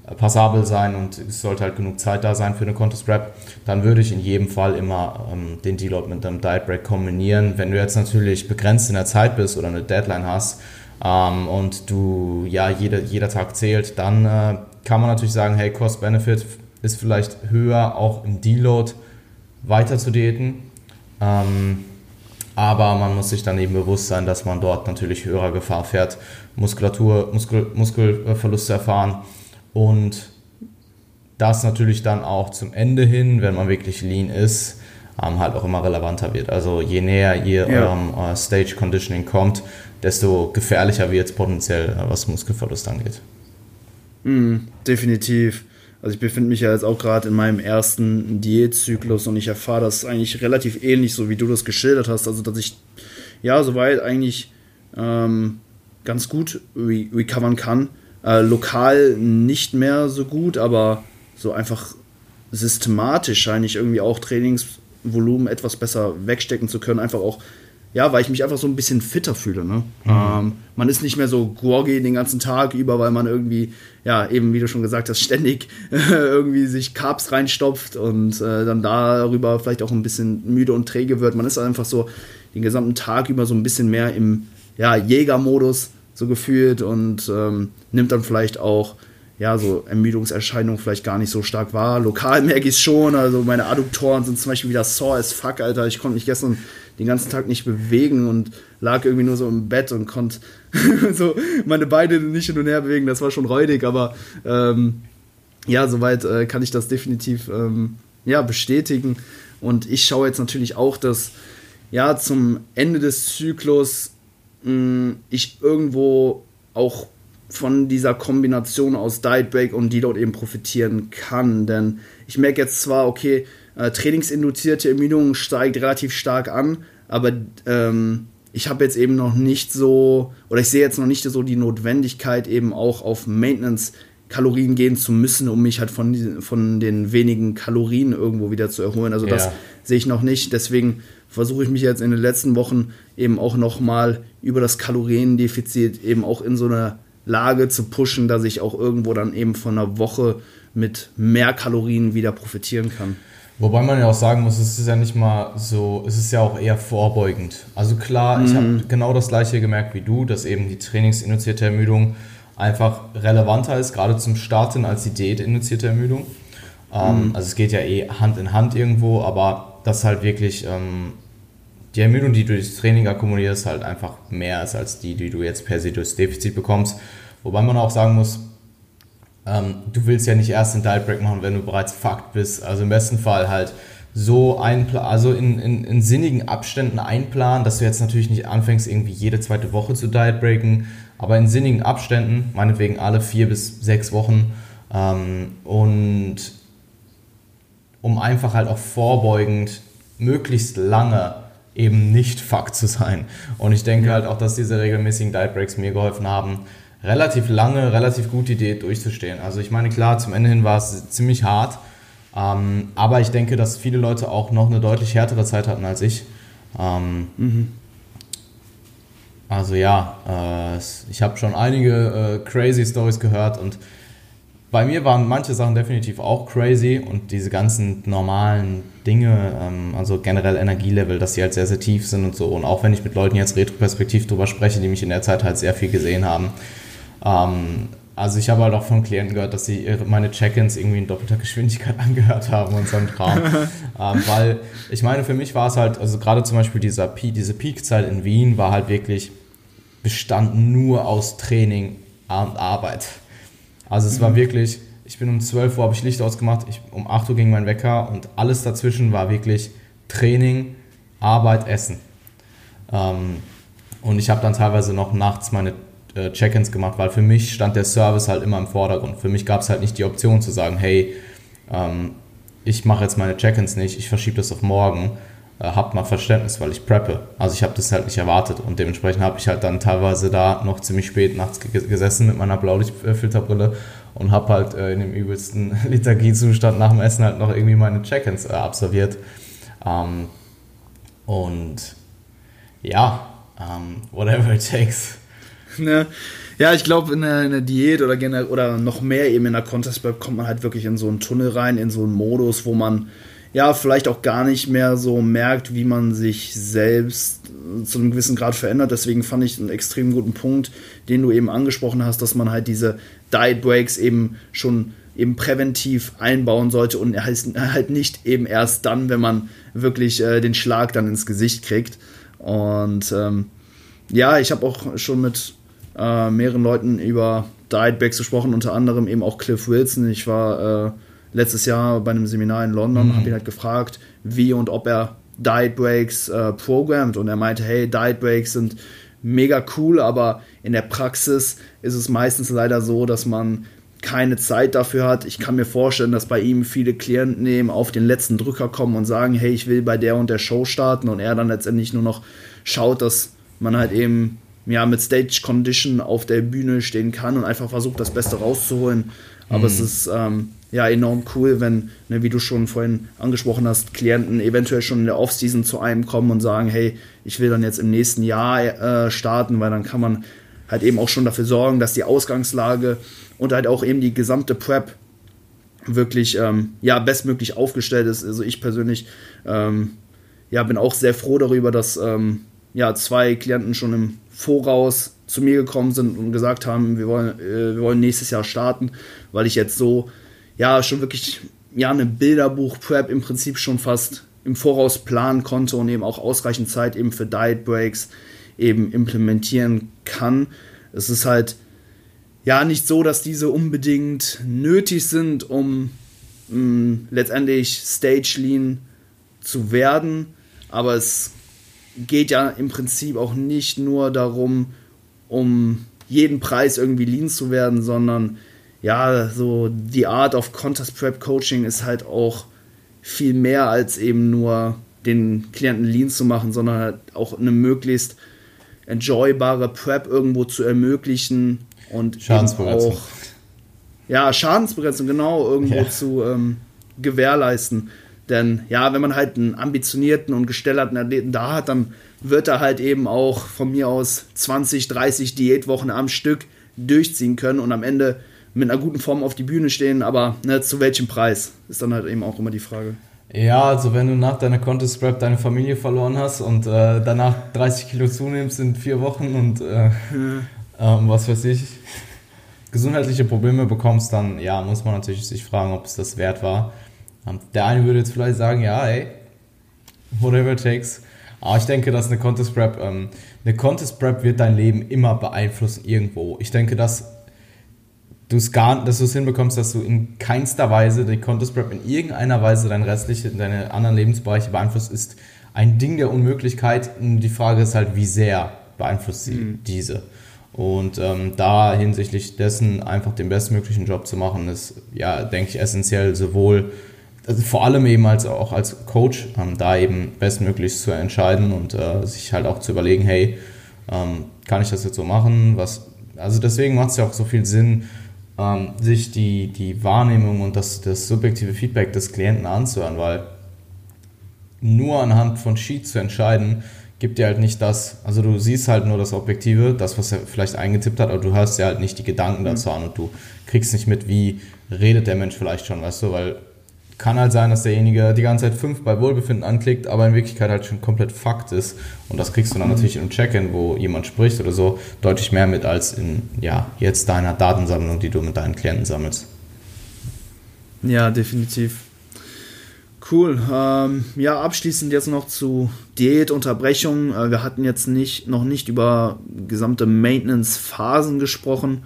äh, passabel sein und es sollte halt genug Zeit da sein für eine Contest Rap, dann würde ich in jedem Fall immer ähm, den Deload mit einem Diet Break kombinieren. Wenn du jetzt natürlich begrenzt in der Zeit bist oder eine Deadline hast ähm, und du, ja, jede, jeder Tag zählt, dann äh, kann man natürlich sagen, hey, Cost-Benefit ist vielleicht höher, auch im Deload weiter zu diäten. Ähm, aber man muss sich dann eben bewusst sein, dass man dort natürlich höherer Gefahr fährt, Muskulatur, Muskel, Muskelverluste erfahren und das natürlich dann auch zum Ende hin, wenn man wirklich lean ist, ähm, halt auch immer relevanter wird. Also je näher ihr ja. eurem äh, Stage Conditioning kommt, desto gefährlicher wird es potenziell, äh, was Muskelverlust angeht. Mm, definitiv. Also ich befinde mich ja jetzt auch gerade in meinem ersten Diätzyklus und ich erfahre das eigentlich relativ ähnlich, so wie du das geschildert hast. Also dass ich ja soweit eigentlich ähm, ganz gut re recovern kann. Äh, lokal nicht mehr so gut, aber so einfach systematisch scheine ich irgendwie auch Trainingsvolumen etwas besser wegstecken zu können. Einfach auch ja, weil ich mich einfach so ein bisschen fitter fühle. Ne? Mhm. Ähm, man ist nicht mehr so groggy den ganzen Tag über, weil man irgendwie, ja, eben wie du schon gesagt hast, ständig irgendwie sich Carbs reinstopft und äh, dann darüber vielleicht auch ein bisschen müde und träge wird. Man ist einfach so den gesamten Tag über so ein bisschen mehr im ja, Jägermodus so gefühlt und ähm, nimmt dann vielleicht auch ja, so Ermüdungserscheinungen vielleicht gar nicht so stark wahr. Lokal merke ich es schon, also meine Adduktoren sind zum Beispiel wieder sore as fuck, Alter. Ich konnte mich gestern den ganzen Tag nicht bewegen und lag irgendwie nur so im Bett und konnte so meine Beine nicht hin und her bewegen. Das war schon räudig, aber ähm, ja, soweit äh, kann ich das definitiv ähm, ja, bestätigen. Und ich schaue jetzt natürlich auch, dass ja zum Ende des Zyklus mh, hm, ich irgendwo auch von dieser Kombination aus Diet Break und Deload eben profitieren kann. Denn ich merke jetzt zwar, okay, äh, trainingsinduzierte Ermüdung steigt relativ stark an, aber ähm, ich habe jetzt eben noch nicht so, oder ich sehe jetzt noch nicht so die Notwendigkeit, eben auch auf Maintenance Kalorien gehen zu müssen, um mich halt von, von den wenigen Kalorien irgendwo wieder zu erholen. Also das sehe ich noch nicht. Deswegen versuche ich mich jetzt in den letzten Wochen eben auch nochmal über das Kaloriendefizit eben auch in so einer Lage zu pushen, dass ich auch irgendwo dann eben von einer Woche mit mehr Kalorien wieder profitieren kann. Wobei man ja auch sagen muss, es ist ja nicht mal so, es ist ja auch eher vorbeugend. Also klar, mhm. ich habe genau das gleiche gemerkt wie du, dass eben die trainingsinduzierte Ermüdung einfach relevanter ist, gerade zum Starten als die diätinduzierte Ermüdung. Ähm, mhm. Also es geht ja eh Hand in Hand irgendwo, aber das halt wirklich ähm, die Ermüdung, die du durchs Training akkumulierst, halt einfach mehr ist als die, die du jetzt per se durchs Defizit bekommst. Wobei man auch sagen muss, ähm, du willst ja nicht erst einen Diet Break machen, wenn du bereits fucked bist. Also im besten Fall halt so einpla also in, in, in sinnigen Abständen einplanen, dass du jetzt natürlich nicht anfängst, irgendwie jede zweite Woche zu Diet Breaken, aber in sinnigen Abständen, meinetwegen alle vier bis sechs Wochen ähm, und um einfach halt auch vorbeugend möglichst lange eben nicht fuck zu sein. Und ich denke ja. halt auch, dass diese regelmäßigen Diet Breaks mir geholfen haben, relativ lange, relativ gut die Diät durchzustehen. Also ich meine, klar, zum Ende hin war es ziemlich hart, ähm, aber ich denke, dass viele Leute auch noch eine deutlich härtere Zeit hatten als ich. Ähm, mhm. Also ja, äh, ich habe schon einige äh, crazy Stories gehört und bei mir waren manche Sachen definitiv auch crazy und diese ganzen normalen Dinge, ähm, also generell Energielevel, dass sie halt sehr, sehr tief sind und so. Und auch wenn ich mit Leuten jetzt retroperspektiv drüber spreche, die mich in der Zeit halt sehr viel gesehen haben. Ähm, also ich habe halt auch von Klienten gehört, dass sie meine Check-ins irgendwie in doppelter Geschwindigkeit angehört haben und so ein Traum. ähm, weil ich meine, für mich war es halt, also gerade zum Beispiel dieser Peak, diese Peak-Zeit in Wien war halt wirklich bestanden nur aus Training und Arbeit. Also es mhm. war wirklich, ich bin um 12 Uhr, habe ich Licht ausgemacht, ich, um 8 Uhr ging mein Wecker und alles dazwischen war wirklich Training, Arbeit, Essen. Ähm, und ich habe dann teilweise noch nachts meine äh, Check-ins gemacht, weil für mich stand der Service halt immer im Vordergrund. Für mich gab es halt nicht die Option zu sagen, hey, ähm, ich mache jetzt meine Check-ins nicht, ich verschiebe das auf morgen, äh, habt mal Verständnis, weil ich preppe. Also ich habe das halt nicht erwartet und dementsprechend habe ich halt dann teilweise da noch ziemlich spät nachts gesessen mit meiner Blaulichtfilterbrille und habe halt äh, in dem übelsten Lethargiezustand nach dem Essen halt noch irgendwie meine Check-ins äh, absolviert. Ähm, und ja, um, ähm, whatever it takes. Ne? Ja, ich glaube, in, der Diät oder, oder noch mehr eben in der Contest Prep kommt man halt wirklich in so einen Tunnel rein, in so einen Modus, wo man ja, vielleicht auch gar nicht mehr so merkt, wie man sich selbst zu einem gewissen Grad verändert. Deswegen fand ich einen extrem guten Punkt, den du eben angesprochen hast, dass man halt diese Diet Breaks eben schon eben präventiv einbauen sollte und halt nicht eben erst dann, wenn man wirklich äh, den Schlag dann ins Gesicht kriegt. Und ähm, ja, ich habe auch schon mit äh, mehreren Leuten über Diet Breaks gesprochen, unter anderem eben auch Cliff Wilson. Ich war äh, letztes Jahr bei einem Seminar in London, mhm. habe ihn halt gefragt, wie und ob er Diet Breaks äh, programmt und er meinte, hey, Diet Breaks sind mega cool, aber in der Praxis ist es meistens leider so, dass man keine Zeit dafür hat. Ich kann mir vorstellen, dass bei ihm viele Klienten eben auf den letzten Drücker kommen und sagen, hey, ich will bei der und der Show starten und er dann letztendlich nur noch schaut, dass man halt eben ja, mit Stage Condition auf der Bühne stehen kann und einfach versucht, das Beste rauszuholen. Aber mhm. es ist ähm, ja enorm cool, wenn, ne, wie du schon vorhin angesprochen hast, Klienten eventuell schon in der Offseason zu einem kommen und sagen, hey, ich will dann jetzt im nächsten Jahr äh, starten, weil dann kann man halt eben auch schon dafür sorgen, dass die Ausgangslage und halt auch eben die gesamte Prep wirklich ähm, ja bestmöglich aufgestellt ist. Also ich persönlich ähm, ja bin auch sehr froh darüber, dass ähm, ja zwei Klienten schon im Voraus zu mir gekommen sind und gesagt haben, wir wollen, äh, wir wollen nächstes Jahr starten, weil ich jetzt so ja schon wirklich ja eine Bilderbuch-Prep im Prinzip schon fast im Voraus planen konnte und eben auch ausreichend Zeit eben für Diet Breaks eben implementieren kann. Es ist halt ja nicht so, dass diese unbedingt nötig sind, um mh, mm, letztendlich Stage Lean zu werden, aber es geht ja im Prinzip auch nicht nur darum, um jeden Preis irgendwie lean zu werden, sondern ja, so die Art of Contest Prep Coaching ist halt auch viel mehr als eben nur den Klienten lean zu machen, sondern halt auch eine möglichst enjoybare Prep irgendwo zu ermöglichen und Schadensbegrenzung. auch ja, Schadensbegrenzung genau irgendwo ja. zu ähm, gewährleisten. Denn ja, wenn man halt einen ambitionierten und gestellten Athleten da hat, dann wird er halt eben auch von mir aus 20, 30 Diätwochen am Stück durchziehen können und am Ende mit einer guten Form auf die Bühne stehen. Aber ne, zu welchem Preis ist dann halt eben auch immer die Frage. Ja, also wenn du nach deiner Contest Prep deine Familie verloren hast und äh, danach 30 Kilo zunimmst in vier Wochen und äh, ja. ähm, was weiß ich, gesundheitliche Probleme bekommst, dann ja, muss man natürlich sich fragen, ob es das wert war. Ähm, der eine würde jetzt vielleicht sagen, ja, ey, whatever it takes. Aber ich denke, dass eine Contest Prep, ähm, eine Contest Prep wird dein Leben immer beeinflussen irgendwo. Ich denke, dass du es gar, dass du es hinbekommst, dass du in keinster Weise die Contest Prep in irgendeiner Weise dein restliche, deine anderen Lebensbereiche beeinflusst, ist ein Ding der Unmöglichkeit. Die Frage ist halt, wie sehr beeinflusst sie mhm. diese. Und ähm, da hinsichtlich dessen einfach den bestmöglichen Job zu machen, ist ja, denke ich, essentiell sowohl, also vor allem eben als auch als Coach, ähm, da eben bestmöglich zu entscheiden und äh, sich halt auch zu überlegen, hey, ähm, kann ich das jetzt so machen? Was, also deswegen macht es ja auch so viel Sinn, ähm, sich die, die Wahrnehmung und das, das subjektive Feedback des Klienten anzuhören, weil nur anhand von Sheets zu entscheiden, gibt dir halt nicht das, also du siehst halt nur das Objektive, das, was er vielleicht eingetippt hat, aber du hörst dir halt nicht die Gedanken dazu an und du kriegst nicht mit, wie redet der Mensch vielleicht schon, weißt du, weil kann halt sein, dass derjenige die ganze Zeit fünf bei Wohlbefinden anklickt, aber in Wirklichkeit halt schon komplett Fakt ist. Und das kriegst du dann mhm. natürlich im Check-in, wo jemand spricht oder so, deutlich mehr mit als in, ja, jetzt deiner Datensammlung, die du mit deinen Klienten sammelst. Ja, definitiv. Cool. Ähm, ja, abschließend jetzt noch zu Diätunterbrechung. Äh, wir hatten jetzt nicht, noch nicht über gesamte Maintenance-Phasen gesprochen,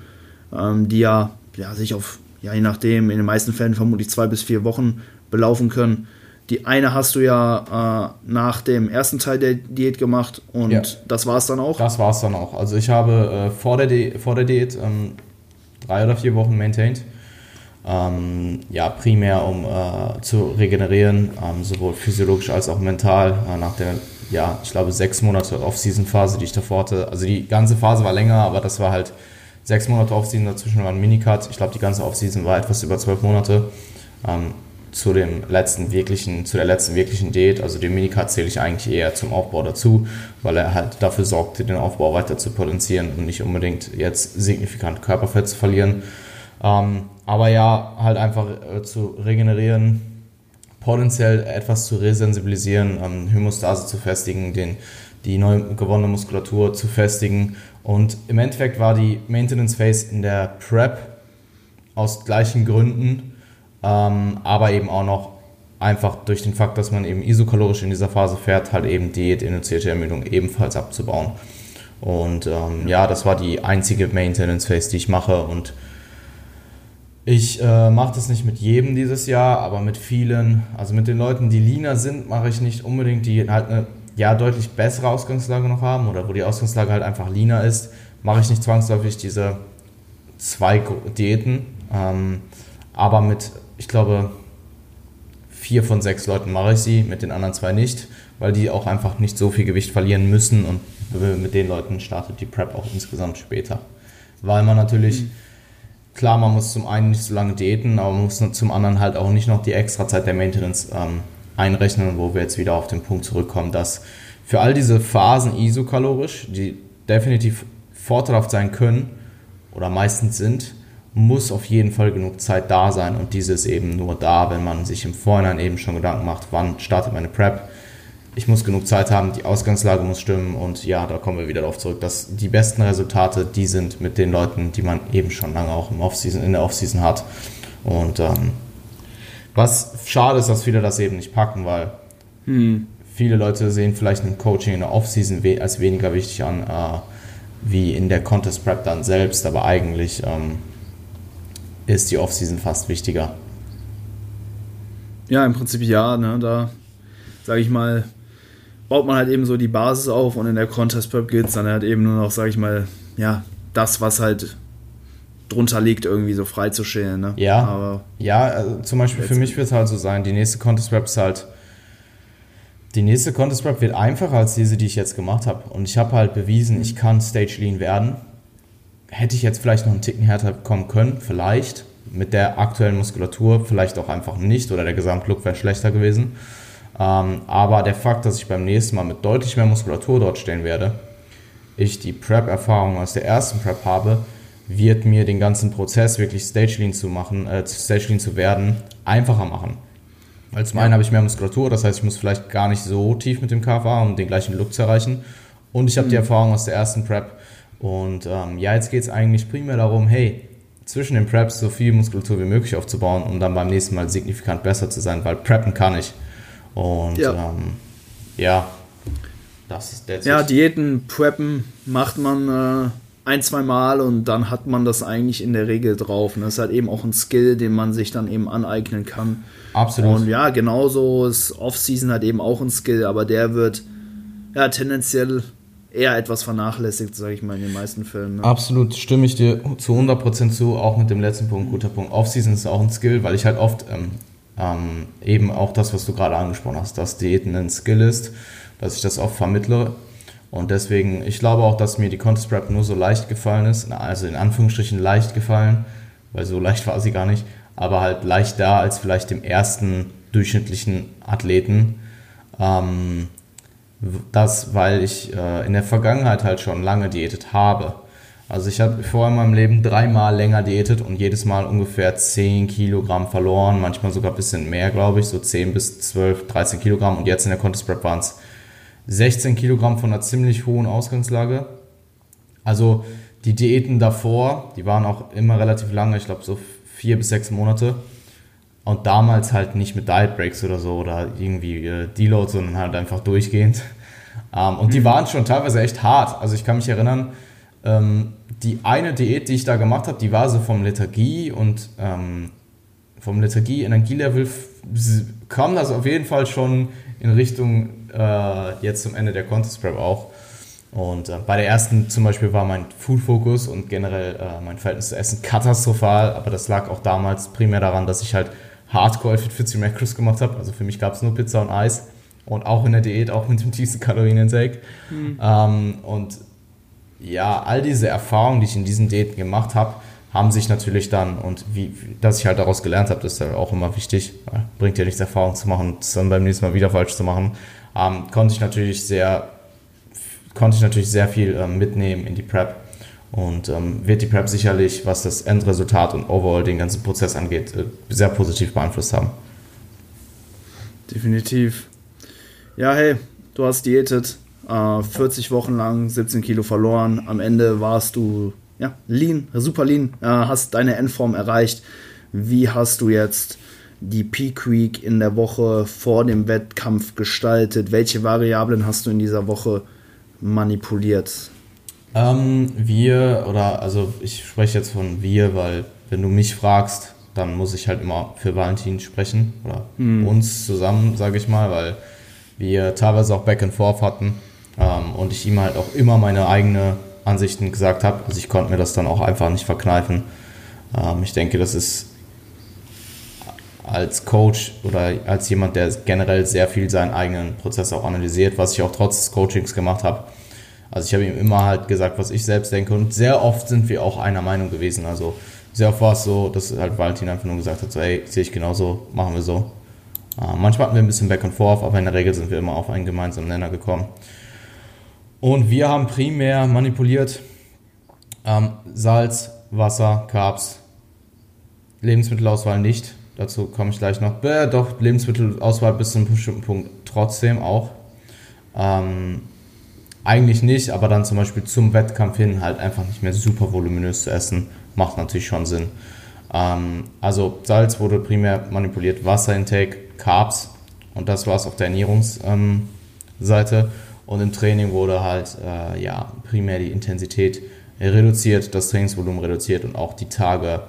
ähm, die ja, ja sich auf ja, je nachdem, in den meisten Fällen vermutlich zwei bis vier Wochen belaufen können. Die eine hast du ja äh, nach dem ersten Teil der Diät gemacht und ja. das war es dann auch? Das war es dann auch. Also ich habe äh, vor, der Di vor der Diät ähm, drei oder vier Wochen maintained. Ähm, ja, primär um äh, zu regenerieren, ähm, sowohl physiologisch als auch mental. Äh, nach der, ja, ich glaube, sechs Monate Off-Season-Phase, die ich davor hatte. Also die ganze Phase war länger, aber das war halt sechs Monate Offseason, dazwischen war ein Minicut. Ich glaube, die ganze Offseason war etwas über zwölf Monate. Ähm, zu dem letzten wirklichen, zu der letzten wirklichen Date, also den Minicut zähle ich eigentlich eher zum Aufbau dazu, weil er halt dafür sorgte, den Aufbau weiter zu potenzieren und nicht unbedingt jetzt signifikant Körperfett zu verlieren. Ähm, aber ja, halt einfach äh, zu regenerieren, potenziell etwas zu resensibilisieren, ähm, Hämostase zu festigen, den, die neu gewonnene Muskulatur zu festigen und im Endeffekt war die Maintenance Phase in der Prep aus gleichen Gründen, ähm, aber eben auch noch einfach durch den Fakt, dass man eben isokalorisch in dieser Phase fährt, halt eben diätinduzierte Ermüdung ebenfalls abzubauen. Und ähm, ja, das war die einzige Maintenance Phase, die ich mache und ich äh, mache das nicht mit jedem dieses Jahr, aber mit vielen, also mit den Leuten, die leaner sind, mache ich nicht unbedingt, die halt eine ja deutlich bessere Ausgangslage noch haben oder wo die Ausgangslage halt einfach leaner ist, mache ich nicht zwangsläufig diese zwei Diäten. Ähm, aber mit, ich glaube, vier von sechs Leuten mache ich sie, mit den anderen zwei nicht, weil die auch einfach nicht so viel Gewicht verlieren müssen und mit den Leuten startet die Prep auch insgesamt später. Weil man natürlich, mhm. klar, man muss zum einen nicht so lange diäten, aber man muss zum anderen halt auch nicht noch die extra Zeit der Maintenance ähm, einrechnen, wo wir jetzt wieder auf den Punkt zurückkommen, dass für all diese Phasen isokalorisch, die definitiv vorteilhaft sein können oder meistens sind, muss auf jeden Fall genug Zeit da sein und diese ist eben nur da, wenn man sich im Vorhinein eben schon Gedanken macht, wann startet meine Prep. Ich muss genug Zeit haben, die Ausgangslage muss stimmen und ja, da kommen wir wieder darauf zurück, dass die besten Resultate die sind mit den Leuten, die man eben schon lange auch im Offseason, in der Offseason hat. Und ähm, was schade ist, dass viele das eben nicht packen, weil hm. viele Leute sehen vielleicht ein Coaching in der Offseason als weniger wichtig an, äh, wie in der Contest Prep dann selbst, aber eigentlich ähm, ist die Offseason fast wichtiger. Ja, im Prinzip ja, ne, da sage ich mal, baut man halt eben so die Basis auf und in der Contest Prep geht es dann halt eben nur noch, sage ich mal, ja, das, was halt drunter liegt, irgendwie so frei zu schälen. Ne? Ja, Aber ja also zum Beispiel für mich wird es halt so sein, die nächste Contest Rap ist halt Die nächste Contest Prep wird einfacher als diese, die ich jetzt gemacht habe. Und ich habe halt bewiesen, ich kann Stage Lean werden. Hätte ich jetzt vielleicht noch einen Ticken härter kommen können, vielleicht. Mit der aktuellen Muskulatur vielleicht auch einfach nicht oder der Gesamtlook wäre schlechter gewesen. Ähm, aber der Fakt, dass ich beim nächsten Mal mit deutlich mehr Muskulatur dort stehen werde, ich die Prep-Erfahrung aus der ersten Prep habe, wird mir den ganzen Prozess wirklich Stage Lean zu machen, äh, Stage Lean zu werden, einfacher machen. Weil zum einen habe ich mehr Muskulatur, das heißt, ich muss vielleicht gar nicht so tief mit dem KFA, um den gleichen Look zu erreichen. Und ich habe mhm. die Erfahrung aus der ersten Prep. Und ähm, ja, jetzt geht es eigentlich primär darum, hey, zwischen den Preps so viel Muskulatur wie möglich aufzubauen, um dann beim nächsten Mal signifikant besser zu sein, weil Preppen kann ich. Und ja, ähm, ja das ist der Ja, Diäten, Preppen macht man äh, ein, zwei Mal und dann hat man das eigentlich in der Regel drauf. Und das ist halt eben auch ein Skill, den man sich dann eben aneignen kann. Absolut. Und ja, genauso ist Off-Season halt eben auch ein Skill, aber der wird ja tendenziell eher etwas vernachlässigt, sage ich mal, in den meisten Fällen. Ne? Absolut, stimme ich dir zu 100% zu, auch mit dem letzten Punkt, guter Punkt. Off-Season ist auch ein Skill, weil ich halt oft ähm, ähm, eben auch das, was du gerade angesprochen hast, dass Diäten ein Skill ist, dass ich das oft vermittle. Und deswegen, ich glaube auch, dass mir die Contest Prep nur so leicht gefallen ist, also in Anführungsstrichen leicht gefallen, weil so leicht war sie gar nicht, aber halt leichter als vielleicht dem ersten durchschnittlichen Athleten. Ähm, das, weil ich äh, in der Vergangenheit halt schon lange diätet habe. Also ich habe vorher in meinem Leben dreimal länger diätet und jedes Mal ungefähr 10 Kilogramm verloren, manchmal sogar ein bisschen mehr, glaube ich, so 10 bis 12, 13 Kilogramm und jetzt in der Contest Prep waren es 16 Kilogramm von einer ziemlich hohen Ausgangslage. Also die Diäten davor, die waren auch immer relativ lange, ich glaube so vier bis sechs Monate. Und damals halt nicht mit Diet Breaks oder so oder irgendwie äh, Deload, sondern halt einfach durchgehend. Ähm, und mhm. die waren schon teilweise echt hart. Also ich kann mich erinnern, ähm, die eine Diät, die ich da gemacht habe, die war so vom Lethargie und ähm, vom Lethargie-Energielevel kam das auf jeden Fall schon in Richtung äh, jetzt zum Ende der Contest Prep auch. Und äh, bei der ersten zum Beispiel war mein Food-Fokus und generell äh, mein Verhältnis zu Essen katastrophal, aber das lag auch damals primär daran, dass ich halt Hardcore Fit 40 Macros gemacht habe. Also für mich gab es nur Pizza und Eis und auch in der Diät, auch mit dem tiefsten Kalorienintake. Mhm. Ähm, und ja, all diese Erfahrungen, die ich in diesen Diäten gemacht habe, haben sich natürlich dann und wie, dass ich halt daraus gelernt habe, das ist ja auch immer wichtig. Bringt ja nichts Erfahrung zu machen, es dann beim nächsten Mal wieder falsch zu machen ähm, konnte ich natürlich sehr, konnte ich natürlich sehr viel ähm, mitnehmen in die Prep und ähm, wird die Prep sicherlich, was das Endresultat und overall den ganzen Prozess angeht, äh, sehr positiv beeinflusst haben. Definitiv. Ja, hey, du hast diätet, äh, 40 Wochen lang 17 Kilo verloren. Am Ende warst du ja, lean, super lean, äh, hast deine Endform erreicht. Wie hast du jetzt die Peak Week in der Woche vor dem Wettkampf gestaltet? Welche Variablen hast du in dieser Woche manipuliert? Ähm, wir, oder also ich spreche jetzt von wir, weil wenn du mich fragst, dann muss ich halt immer für Valentin sprechen oder mhm. uns zusammen, sage ich mal, weil wir teilweise auch Back and Forth hatten ähm, und ich ihm halt auch immer meine eigene Ansichten gesagt habe. Also ich konnte mir das dann auch einfach nicht verkneifen. Ähm, ich denke, das ist als Coach oder als jemand, der generell sehr viel seinen eigenen Prozess auch analysiert, was ich auch trotz des Coachings gemacht habe. Also ich habe ihm immer halt gesagt, was ich selbst denke und sehr oft sind wir auch einer Meinung gewesen. Also sehr oft war es so, dass halt Valentin einfach nur gesagt hat, so hey, sehe ich genauso, machen wir so. Äh, manchmal hatten wir ein bisschen Back and Forth, aber in der Regel sind wir immer auf einen gemeinsamen Nenner gekommen. Und wir haben primär manipuliert ähm, Salz, Wasser, Carbs, Lebensmittelauswahl nicht. Dazu komme ich gleich noch. Bäh, doch, Lebensmittelauswahl bis zu einem bestimmten Punkt trotzdem auch. Ähm, eigentlich nicht, aber dann zum Beispiel zum Wettkampf hin halt einfach nicht mehr super voluminös zu essen, macht natürlich schon Sinn. Ähm, also Salz wurde primär manipuliert, Wasserintake, Carbs und das war es auf der Ernährungsseite. Ähm, und im Training wurde halt äh, ja, primär die Intensität reduziert, das Trainingsvolumen reduziert und auch die Tage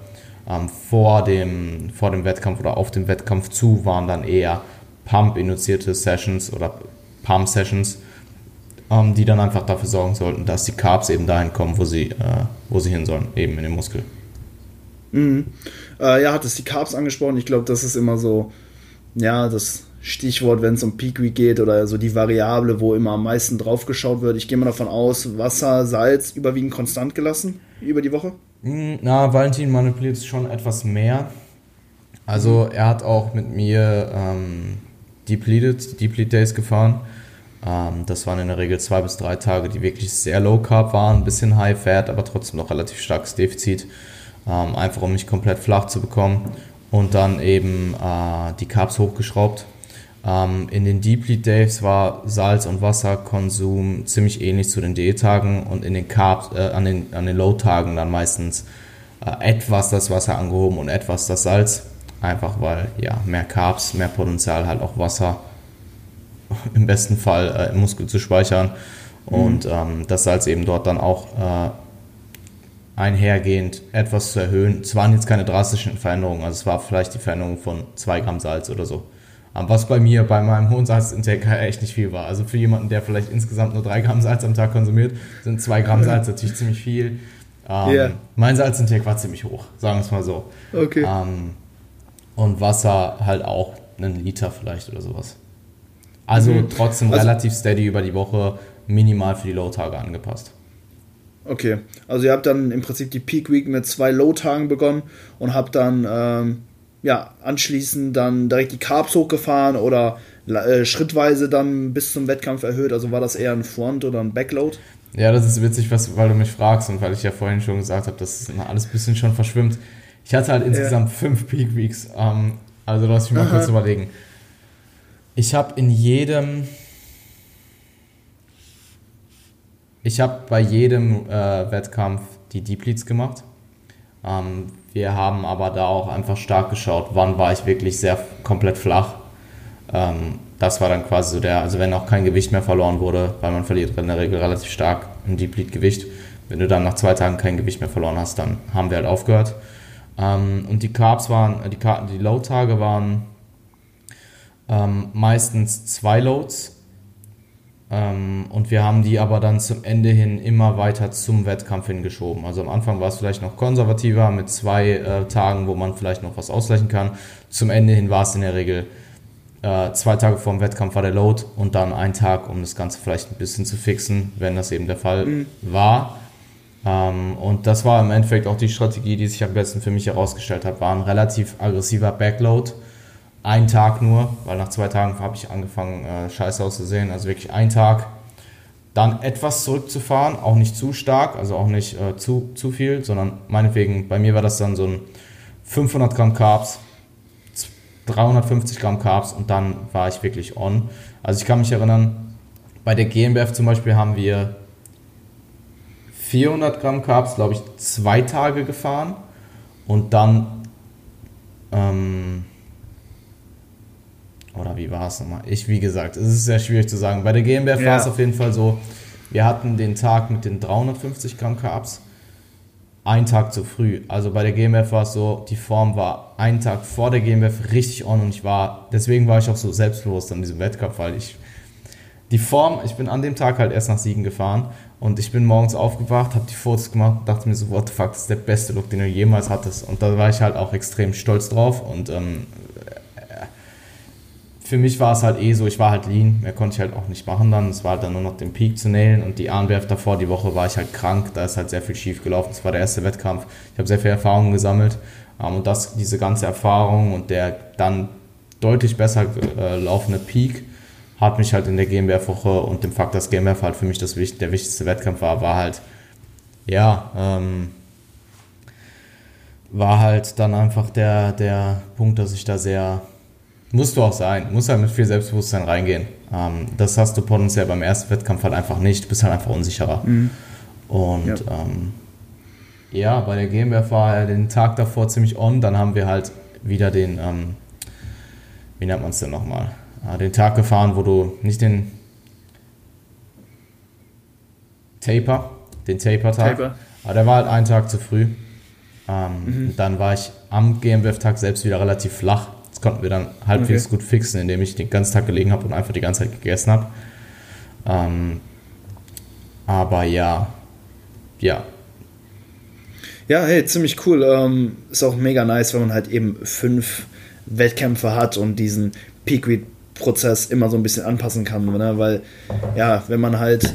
ähm, vor, dem, vor dem Wettkampf oder auf dem Wettkampf zu waren dann eher Pump-induzierte Sessions oder Pump-Sessions, ähm, die dann einfach dafür sorgen sollten, dass die Carbs eben dahin kommen, wo sie, äh, wo sie hin sollen, eben in den Muskel. Mhm. Äh, ja, hat es die Carbs angesprochen. Ich glaube, das ist immer so, ja, das Stichwort, wenn es um Peak Week geht oder so die Variable, wo immer am meisten drauf geschaut wird. Ich gehe mal davon aus, Wasser, Salz überwiegend konstant gelassen über die Woche? Hm, na, Valentin manipuliert schon etwas mehr. Also er hat auch mit mir ähm, Depleted, Deplete Days gefahren. Ähm, das waren in der Regel zwei bis drei Tage, die wirklich sehr low carb waren, ein bisschen high fat, aber trotzdem noch relativ starkes Defizit. Ähm, einfach um mich komplett flach zu bekommen. Und dann eben äh, die Carbs hochgeschraubt ähm, in den Deeply Days war Salz- und Wasserkonsum ziemlich ähnlich zu den D-Tagen und in den Carbs, äh, an den, an den Low-Tagen dann meistens äh, etwas das Wasser angehoben und etwas das Salz. Einfach weil, ja, mehr Carbs, mehr Potenzial halt auch Wasser im besten Fall äh, im Muskel zu speichern und mhm. ähm, das Salz eben dort dann auch äh, einhergehend etwas zu erhöhen. Es waren jetzt keine drastischen Veränderungen, also es war vielleicht die Veränderung von 2 Gramm Salz oder so. Was bei mir, bei meinem hohen Salzintake echt nicht viel war. Also für jemanden, der vielleicht insgesamt nur drei Gramm Salz am Tag konsumiert, sind zwei Gramm Salz natürlich ziemlich viel. Ähm, yeah. Mein Salzintake war ziemlich hoch, sagen wir es mal so. Okay. Ähm, und Wasser halt auch einen Liter vielleicht oder sowas. Also mhm. trotzdem also, relativ steady über die Woche, minimal für die Low-Tage angepasst. Okay, also ihr habt dann im Prinzip die Peak Week mit zwei Low-Tagen begonnen und habt dann ähm, ja, anschließend dann direkt die Carbs hochgefahren oder äh, schrittweise dann bis zum Wettkampf erhöht? Also war das eher ein Front oder ein Backload? Ja, das ist witzig, was, weil du mich fragst und weil ich ja vorhin schon gesagt habe, dass alles ein bisschen schon verschwimmt. Ich hatte halt insgesamt ja. fünf Peak Weeks. Ähm, also lass mich mal Aha. kurz überlegen. Ich habe in jedem. Ich habe bei jedem äh, Wettkampf die Deep Leads gemacht. Ähm, wir haben aber da auch einfach stark geschaut, wann war ich wirklich sehr komplett flach. Ähm, das war dann quasi so der, also wenn auch kein Gewicht mehr verloren wurde, weil man verliert in der Regel relativ stark ein Deep Gewicht. Wenn du dann nach zwei Tagen kein Gewicht mehr verloren hast, dann haben wir halt aufgehört. Ähm, und die Carbs waren, die, die Load-Tage waren ähm, meistens zwei Loads und wir haben die aber dann zum Ende hin immer weiter zum Wettkampf hingeschoben. Also am Anfang war es vielleicht noch konservativer mit zwei äh, Tagen, wo man vielleicht noch was ausgleichen kann. Zum Ende hin war es in der Regel äh, zwei Tage vor dem Wettkampf war der Load und dann ein Tag, um das Ganze vielleicht ein bisschen zu fixen, wenn das eben der Fall mhm. war. Ähm, und das war im Endeffekt auch die Strategie, die sich am besten für mich herausgestellt hat, war ein relativ aggressiver Backload ein Tag nur, weil nach zwei Tagen habe ich angefangen, äh, scheiße auszusehen. Also wirklich ein Tag. Dann etwas zurückzufahren, auch nicht zu stark, also auch nicht äh, zu, zu viel, sondern meinetwegen, bei mir war das dann so ein 500 Gramm Carbs, 350 Gramm Carbs und dann war ich wirklich on. Also ich kann mich erinnern, bei der GmbF zum Beispiel haben wir 400 Gramm Carbs, glaube ich, zwei Tage gefahren und dann ähm, oder wie war es nochmal? Ich, wie gesagt, es ist sehr schwierig zu sagen. Bei der GmbF ja. war es auf jeden Fall so, wir hatten den Tag mit den 350 Gramm Carbs einen Tag zu früh. Also bei der GmbF war es so, die Form war einen Tag vor der GmbF richtig on und ich war, deswegen war ich auch so selbstbewusst an diesem Wettkampf, weil ich die Form, ich bin an dem Tag halt erst nach Siegen gefahren und ich bin morgens aufgewacht, habe die Fotos gemacht und dachte mir so, what the fuck, das ist der beste Look, den du jemals hattest. Und da war ich halt auch extrem stolz drauf und ähm, für mich war es halt eh so, ich war halt lean, mehr konnte ich halt auch nicht machen dann. Es war halt dann nur noch den Peak zu nailen und die ANBF davor, die Woche war ich halt krank, da ist halt sehr viel schief gelaufen. Es war der erste Wettkampf. Ich habe sehr viel Erfahrung gesammelt ähm, und das, diese ganze Erfahrung und der dann deutlich besser äh, laufende Peak hat mich halt in der GmbF-Woche und dem Fakt, dass GmbF halt für mich das, der wichtigste Wettkampf war, war halt, ja, ähm, war halt dann einfach der, der Punkt, dass ich da sehr Musst du auch sein. Musst halt mit viel Selbstbewusstsein reingehen. Ähm, das hast du potenziell beim ersten Wettkampf halt einfach nicht. Du bist halt einfach unsicherer. Mhm. Und ja. Ähm, ja. bei der GmbF war er den Tag davor ziemlich on. Dann haben wir halt wieder den, ähm, wie nennt man es denn nochmal? Äh, den Tag gefahren, wo du nicht den Taper, den Taper-Tag. Taper. Aber der war halt einen Tag zu früh. Ähm, mhm. Dann war ich am GmbF-Tag selbst wieder relativ flach konnten wir dann halbwegs okay. gut fixen, indem ich den ganzen Tag gelegen habe und einfach die ganze Zeit gegessen habe. Ähm, aber ja, ja. Ja, hey, ziemlich cool. Ähm, ist auch mega nice, wenn man halt eben fünf Wettkämpfe hat und diesen Peak Week Prozess immer so ein bisschen anpassen kann, ne? weil ja, wenn man halt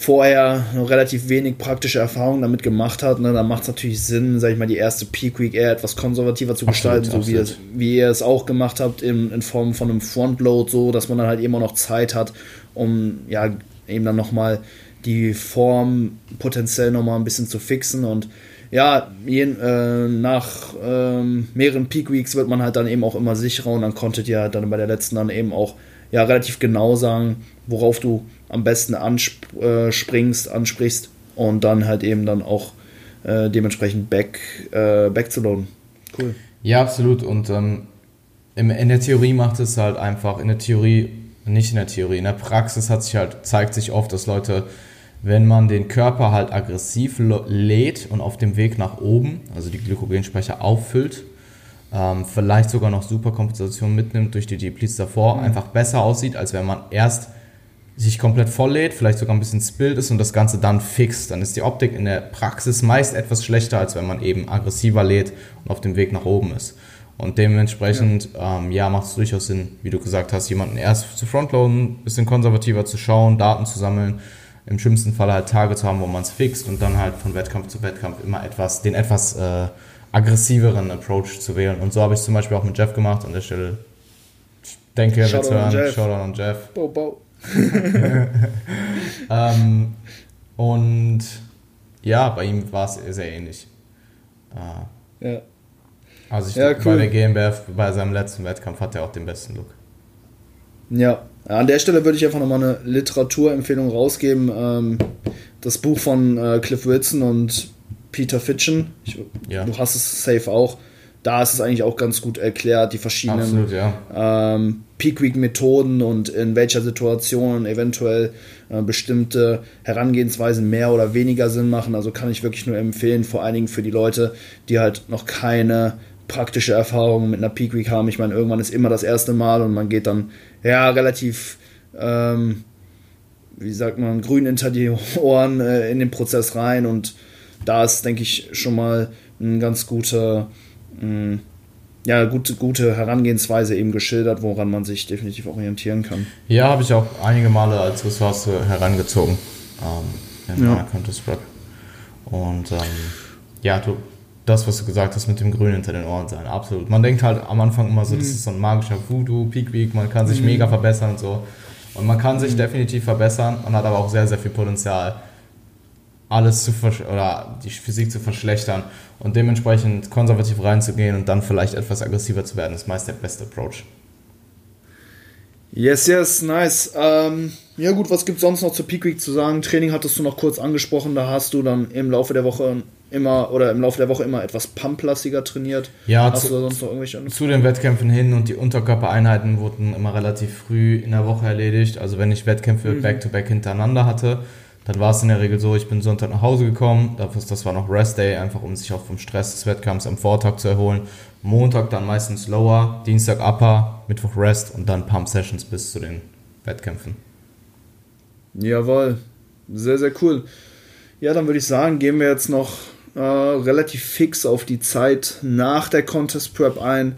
vorher noch relativ wenig praktische Erfahrungen damit gemacht hat, ne, dann macht es natürlich Sinn, sag ich mal, die erste Peak Week eher etwas konservativer zu gestalten, absolut, so wie, es, wie ihr es auch gemacht habt in, in Form von einem Frontload, so dass man dann halt immer noch Zeit hat, um ja eben dann nochmal die Form potenziell nochmal ein bisschen zu fixen und ja, je, äh, nach äh, mehreren Peak Weeks wird man halt dann eben auch immer sicherer und dann konntet ihr halt dann bei der letzten dann eben auch ja relativ genau sagen, worauf du am besten anspringst, äh, ansprichst und dann halt eben dann auch äh, dementsprechend back, äh, back zu loaden. Cool. Ja, absolut. Und ähm, in der Theorie macht es halt einfach, in der Theorie, nicht in der Theorie, in der Praxis hat sich halt, zeigt sich oft, dass Leute, wenn man den Körper halt aggressiv lädt und auf dem Weg nach oben, also die Glykogenspeicher auffüllt, ähm, vielleicht sogar noch Superkompensation mitnimmt durch die Deplets davor, mhm. einfach besser aussieht, als wenn man erst sich komplett volllädt, vielleicht sogar ein bisschen spillt ist und das Ganze dann fixt. Dann ist die Optik in der Praxis meist etwas schlechter, als wenn man eben aggressiver lädt und auf dem Weg nach oben ist. Und dementsprechend, ja, ähm, ja macht es durchaus Sinn, wie du gesagt hast, jemanden erst zu frontloaden, ein bisschen konservativer zu schauen, Daten zu sammeln, im schlimmsten Fall halt Tage zu haben, wo man es fixt und dann halt von Wettkampf zu Wettkampf immer etwas, den etwas äh, aggressiveren Approach zu wählen. Und so habe ich es zum Beispiel auch mit Jeff gemacht an der Stelle. Ich denke, er wird hören. Shoutout an Jeff. Bo, bo. ähm, und ja, bei ihm war es sehr ähnlich. Äh, ja. Also ich ja, cool. bei der GmbF, bei seinem letzten Wettkampf hat er auch den besten Look. Ja, an der Stelle würde ich einfach nochmal eine Literaturempfehlung rausgeben. Ähm, das Buch von äh, Cliff Wilson und Peter Fitchen. Ich, ja. Du hast es safe auch da ist es eigentlich auch ganz gut erklärt, die verschiedenen Absolut, ja. ähm, Peak Week Methoden und in welcher Situation eventuell äh, bestimmte Herangehensweisen mehr oder weniger Sinn machen. Also kann ich wirklich nur empfehlen, vor allen Dingen für die Leute, die halt noch keine praktische Erfahrung mit einer Peak Week haben. Ich meine, irgendwann ist immer das erste Mal und man geht dann ja relativ, ähm, wie sagt man, grün hinter die Ohren äh, in den Prozess rein und da ist, denke ich, schon mal ein ganz guter mh, ja, gute, gute Herangehensweise eben geschildert, woran man sich definitiv orientieren kann. Ja, habe ich auch einige Male als Ressource herangezogen ähm, in ja. meiner Counter-Strike. Und ähm, ja, du, das, was du gesagt hast mit dem Grün hinter den Ohren sein, absolut. Man denkt halt am Anfang immer so, mhm. das ist so ein magischer Voodoo, Peak Week, man kann sich mhm. mega verbessern und so. Und man kann sich mhm. definitiv verbessern und hat aber auch sehr, sehr viel Potenzial, alles zu oder die Physik zu verschlechtern und dementsprechend konservativ reinzugehen und dann vielleicht etwas aggressiver zu werden, ist meist der beste Approach. Yes, yes, nice. Ähm, ja gut, was gibt es sonst noch zur Peak Week zu sagen? Training hattest du noch kurz angesprochen, da hast du dann im Laufe der Woche immer oder im Laufe der Woche immer etwas pumplastiger trainiert. Ja, hast zu, du sonst noch irgendwelche zu den Wettkämpfen hin und die Unterkörpereinheiten wurden immer relativ früh in der Woche erledigt. Also wenn ich Wettkämpfe mhm. back-to-back -back hintereinander hatte, dann war es in der Regel so, ich bin Sonntag nach Hause gekommen, das war noch Rest Day, einfach um sich auch vom Stress des Wettkampfs am Vortag zu erholen. Montag dann meistens Lower, Dienstag Upper, Mittwoch Rest und dann Pump Sessions bis zu den Wettkämpfen. Jawohl, sehr, sehr cool. Ja, dann würde ich sagen, gehen wir jetzt noch äh, relativ fix auf die Zeit nach der Contest Prep ein.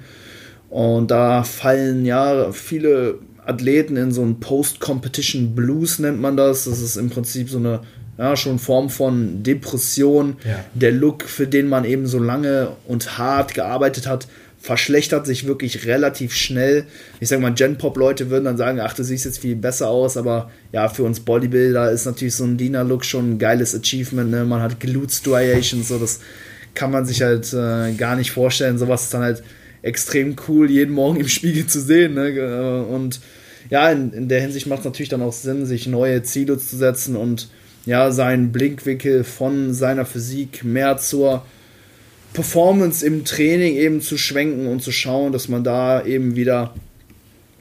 Und da fallen ja viele Athleten in so einen Post-Competition Blues, nennt man das. Das ist im Prinzip so eine ja, schon Form von Depression. Ja. Der Look, für den man eben so lange und hart gearbeitet hat, verschlechtert sich wirklich relativ schnell. Ich sag mal, Gen-Pop-Leute würden dann sagen, ach, du siehst jetzt viel besser aus, aber ja, für uns Bodybuilder ist natürlich so ein Dina-Look schon ein geiles Achievement. Ne? Man hat Glute Striations, so das kann man sich halt äh, gar nicht vorstellen. Sowas ist dann halt extrem cool, jeden Morgen im Spiegel zu sehen. Ne? Äh, und ja, in, in der Hinsicht macht es natürlich dann auch Sinn, sich neue Ziele zu setzen und ja, seinen Blinkwinkel von seiner Physik mehr zur Performance im Training eben zu schwenken und zu schauen, dass man da eben wieder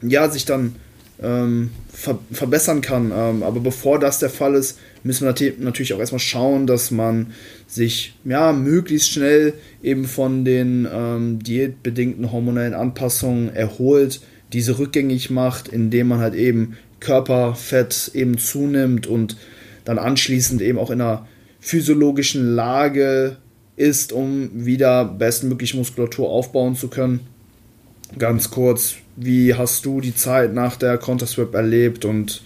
ja, sich dann ähm, ver verbessern kann. Ähm, aber bevor das der Fall ist, müssen wir natürlich auch erstmal schauen, dass man sich ja möglichst schnell eben von den ähm, diätbedingten hormonellen Anpassungen erholt, diese rückgängig macht, indem man halt eben Körperfett eben zunimmt und dann anschließend eben auch in einer physiologischen Lage ist, um wieder bestmöglich Muskulatur aufbauen zu können. ganz kurz, wie hast du die Zeit nach der Counter-Swap erlebt und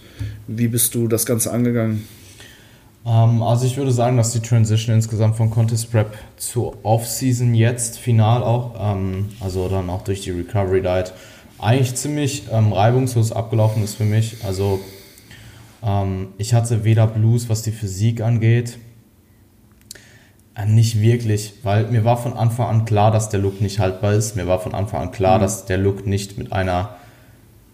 wie bist du das Ganze angegangen? Ähm, also ich würde sagen, dass die Transition insgesamt von Contest Prep zur Off-Season jetzt, final auch, ähm, also dann auch durch die Recovery Diet, eigentlich ziemlich ähm, reibungslos abgelaufen ist für mich. Also ähm, ich hatte weder Blues, was die Physik angeht, äh, nicht wirklich, weil mir war von Anfang an klar, dass der Look nicht haltbar ist. Mir war von Anfang an klar, mhm. dass der Look nicht mit einer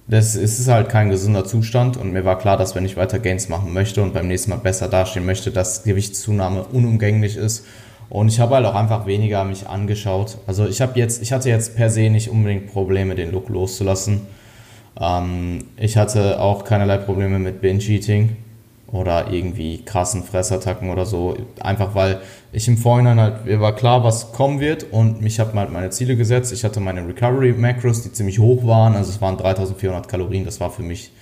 das ist halt kein gesunder Zustand und mir war klar, dass wenn ich weiter Gains machen möchte und beim nächsten Mal besser dastehen möchte, dass Gewichtszunahme unumgänglich ist. Und ich habe halt auch einfach weniger mich angeschaut. Also ich habe jetzt, ich hatte jetzt per se nicht unbedingt Probleme, den Look loszulassen. Ähm, ich hatte auch keinerlei Probleme mit Binge-Eating oder irgendwie krassen Fressattacken oder so. Einfach weil ich im Vorhinein halt, mir war klar, was kommen wird und ich habe halt meine Ziele gesetzt. Ich hatte meine Recovery Macros, die ziemlich hoch waren. Also es waren 3400 Kalorien, das war für mich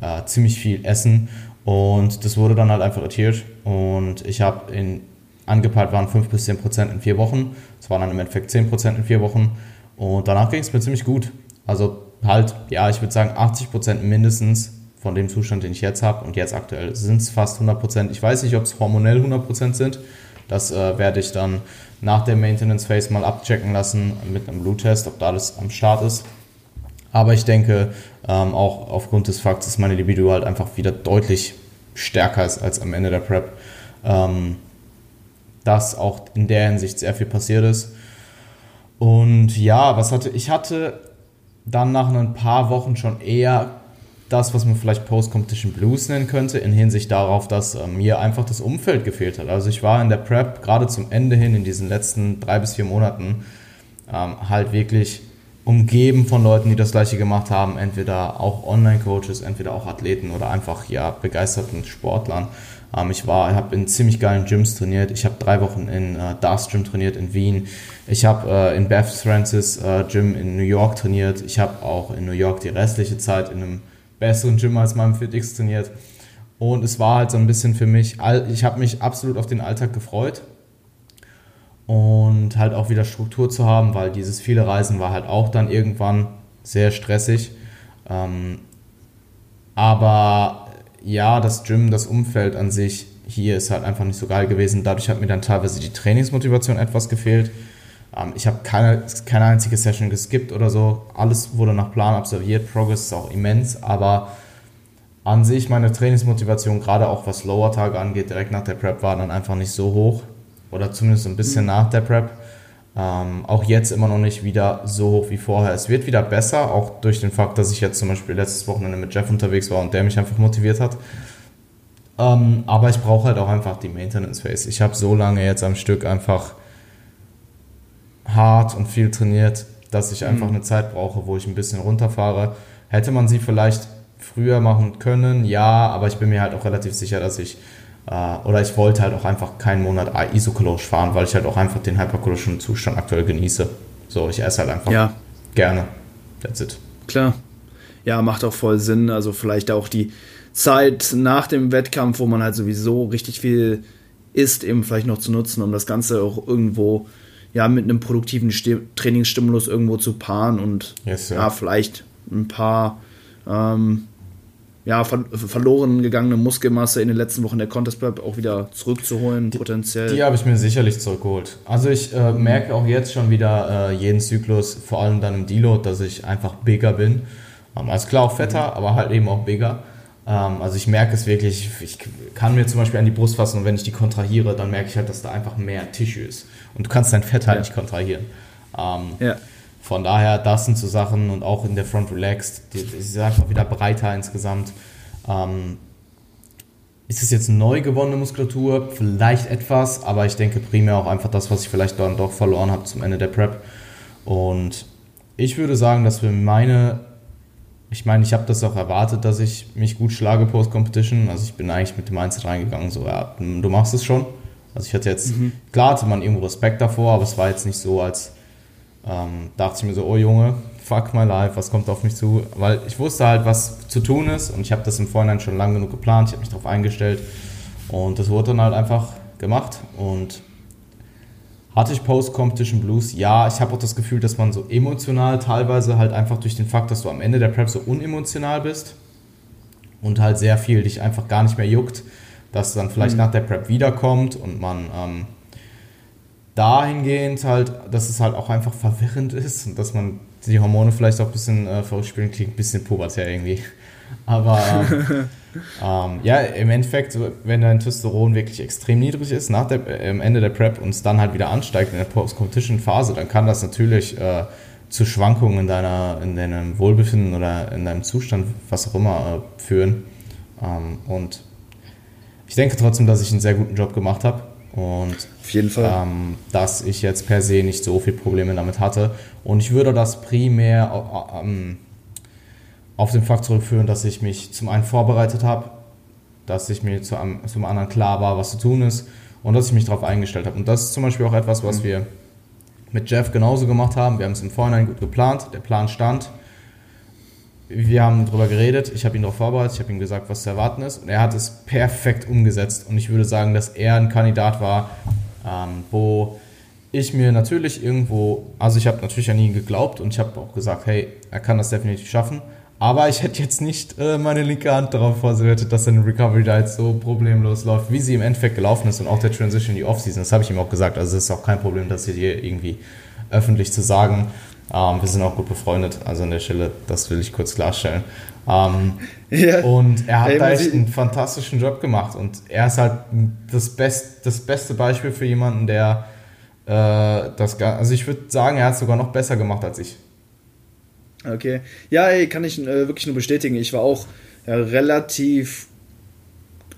äh, ziemlich viel Essen. Und das wurde dann halt einfach adhered. Und ich habe in, angepeilt waren 5 bis 10 Prozent in vier Wochen. Es waren dann im Endeffekt 10 Prozent in vier Wochen. Und danach ging es mir ziemlich gut. Also halt, ja, ich würde sagen 80 Prozent mindestens von dem Zustand, den ich jetzt habe. Und jetzt aktuell sind es fast 100%. Ich weiß nicht, ob es hormonell 100% sind. Das äh, werde ich dann nach der Maintenance Phase mal abchecken lassen mit einem Bluttest, ob da alles am Start ist. Aber ich denke, ähm, auch aufgrund des Fakts, dass meine Libido halt einfach wieder deutlich stärker ist als am Ende der Prep, ähm, dass auch in der Hinsicht sehr viel passiert ist. Und ja, was hatte ich hatte dann nach ein paar Wochen schon eher das, was man vielleicht Post-Competition Blues nennen könnte, in Hinsicht darauf, dass äh, mir einfach das Umfeld gefehlt hat. Also ich war in der Prep gerade zum Ende hin, in diesen letzten drei bis vier Monaten, ähm, halt wirklich umgeben von Leuten, die das gleiche gemacht haben, entweder auch Online-Coaches, entweder auch Athleten oder einfach ja begeisterten Sportlern. Ähm, ich war, habe in ziemlich geilen Gyms trainiert. Ich habe drei Wochen in äh, Darts Gym trainiert in Wien. Ich habe äh, in Beth Francis äh, Gym in New York trainiert. Ich habe auch in New York die restliche Zeit in einem besseren Gym als meinem FitX trainiert. Und es war halt so ein bisschen für mich, ich habe mich absolut auf den Alltag gefreut und halt auch wieder Struktur zu haben, weil dieses viele Reisen war halt auch dann irgendwann sehr stressig. Ähm, aber ja, das Gym, das Umfeld an sich hier ist halt einfach nicht so geil gewesen. Dadurch hat mir dann teilweise die Trainingsmotivation etwas gefehlt. Ähm, ich habe keine, keine einzige Session geskippt oder so. Alles wurde nach Plan absolviert. Progress ist auch immens, aber an sich meine Trainingsmotivation, gerade auch was Lower-Tage angeht, direkt nach der Prep war dann einfach nicht so hoch. Oder zumindest ein bisschen mhm. nach der Prep. Ähm, auch jetzt immer noch nicht wieder so hoch wie vorher. Es wird wieder besser, auch durch den Fakt, dass ich jetzt zum Beispiel letztes Wochenende mit Jeff unterwegs war und der mich einfach motiviert hat. Ähm, aber ich brauche halt auch einfach die Maintenance Phase. Ich habe so lange jetzt am Stück einfach hart und viel trainiert, dass ich einfach mhm. eine Zeit brauche, wo ich ein bisschen runterfahre. Hätte man sie vielleicht früher machen können, ja, aber ich bin mir halt auch relativ sicher, dass ich oder ich wollte halt auch einfach keinen Monat isokalosch fahren, weil ich halt auch einfach den hyperkalorischen Zustand aktuell genieße. So, ich esse halt einfach ja. gerne. That's it. Klar. Ja, macht auch voll Sinn. Also vielleicht auch die Zeit nach dem Wettkampf, wo man halt sowieso richtig viel isst, eben vielleicht noch zu nutzen, um das Ganze auch irgendwo ja, mit einem produktiven Trainingsstimulus irgendwo zu paaren und yes, ja. vielleicht ein paar ähm, ja, ver verloren gegangene Muskelmasse in den letzten Wochen der Contest Prep auch wieder zurückzuholen, die, potenziell. Die habe ich mir sicherlich zurückgeholt. Also ich äh, merke auch jetzt schon wieder äh, jeden Zyklus, vor allem dann im Deload, dass ich einfach bigger bin. Ähm, also klar auch fetter, mhm. aber halt eben auch bigger. Ähm, also ich merke es wirklich, ich kann mir zum Beispiel an die Brust fassen und wenn ich die kontrahiere, dann merke ich halt, dass da einfach mehr Tissue ist. Und du kannst dein Fett halt ja. nicht kontrahieren. Ähm, ja. Von daher, das sind so Sachen und auch in der Front Relaxed, die, die ist einfach wieder breiter insgesamt. Ähm, ist es jetzt neu gewonnene Muskulatur? Vielleicht etwas, aber ich denke primär auch einfach das, was ich vielleicht dann doch verloren habe zum Ende der Prep. Und ich würde sagen, dass wir meine ich meine, ich habe das auch erwartet, dass ich mich gut schlage post-Competition. Also ich bin eigentlich mit dem Mindset reingegangen, so, ja, du machst es schon. Also ich hatte jetzt, mhm. klar hatte man irgendwo Respekt davor, aber es war jetzt nicht so, als ähm, dachte ich mir so, oh Junge, fuck my life, was kommt auf mich zu? Weil ich wusste halt, was zu tun ist und ich habe das im Vorhinein schon lange genug geplant, ich habe mich darauf eingestellt und das wurde dann halt einfach gemacht und Hatte ich Post-Competition Blues? Ja, ich habe auch das Gefühl, dass man so emotional teilweise halt einfach durch den Fakt, dass du am Ende der Prep so unemotional bist und halt sehr viel dich einfach gar nicht mehr juckt, dass dann vielleicht mhm. nach der Prep wiederkommt und man ähm, dahingehend halt, dass es halt auch einfach verwirrend ist und dass man die Hormone vielleicht auch ein bisschen äh, verrückt spielen, klingt ein bisschen pubertär irgendwie. Aber ähm, ähm, ja, im Endeffekt, wenn dein Testosteron wirklich extrem niedrig ist nach der, äh, Ende der Prep und es dann halt wieder ansteigt in der Post-Competition-Phase, dann kann das natürlich äh, zu Schwankungen in, deiner, in deinem Wohlbefinden oder in deinem Zustand, was auch immer, äh, führen. Ähm, und ich denke trotzdem, dass ich einen sehr guten Job gemacht habe und Auf jeden Fall. Ähm, dass ich jetzt per se nicht so viele Probleme damit hatte. Und ich würde das primär ähm, auf den Fakt zurückführen, dass ich mich zum einen vorbereitet habe, dass ich mir zu zum anderen klar war, was zu tun ist und dass ich mich darauf eingestellt habe. Und das ist zum Beispiel auch etwas, was mhm. wir mit Jeff genauso gemacht haben. Wir haben es im Vorhinein gut geplant, der Plan stand. Wir haben darüber geredet, ich habe ihn darauf vorbereitet, ich habe ihm gesagt, was zu erwarten ist und er hat es perfekt umgesetzt. Und ich würde sagen, dass er ein Kandidat war, ähm, wo ich mir natürlich irgendwo, also ich habe natürlich an ihn geglaubt und ich habe auch gesagt, hey, er kann das definitiv schaffen. Aber ich hätte jetzt nicht äh, meine linke Hand darauf vorbereitet, dass seine Recovery jetzt so problemlos läuft, wie sie im Endeffekt gelaufen ist und auch der Transition in die Offseason. Das habe ich ihm auch gesagt. Also es ist auch kein Problem, das hier irgendwie öffentlich zu sagen. Ähm, wir sind auch gut befreundet, also an der Stelle, das will ich kurz klarstellen. Ähm, ja. Und er hat hey, da echt einen fantastischen Job gemacht und er ist halt das, Best, das beste Beispiel für jemanden, der äh, das, also ich würde sagen, er hat es sogar noch besser gemacht als ich. Okay. Ja, ey, kann ich äh, wirklich nur bestätigen. Ich war auch ja, relativ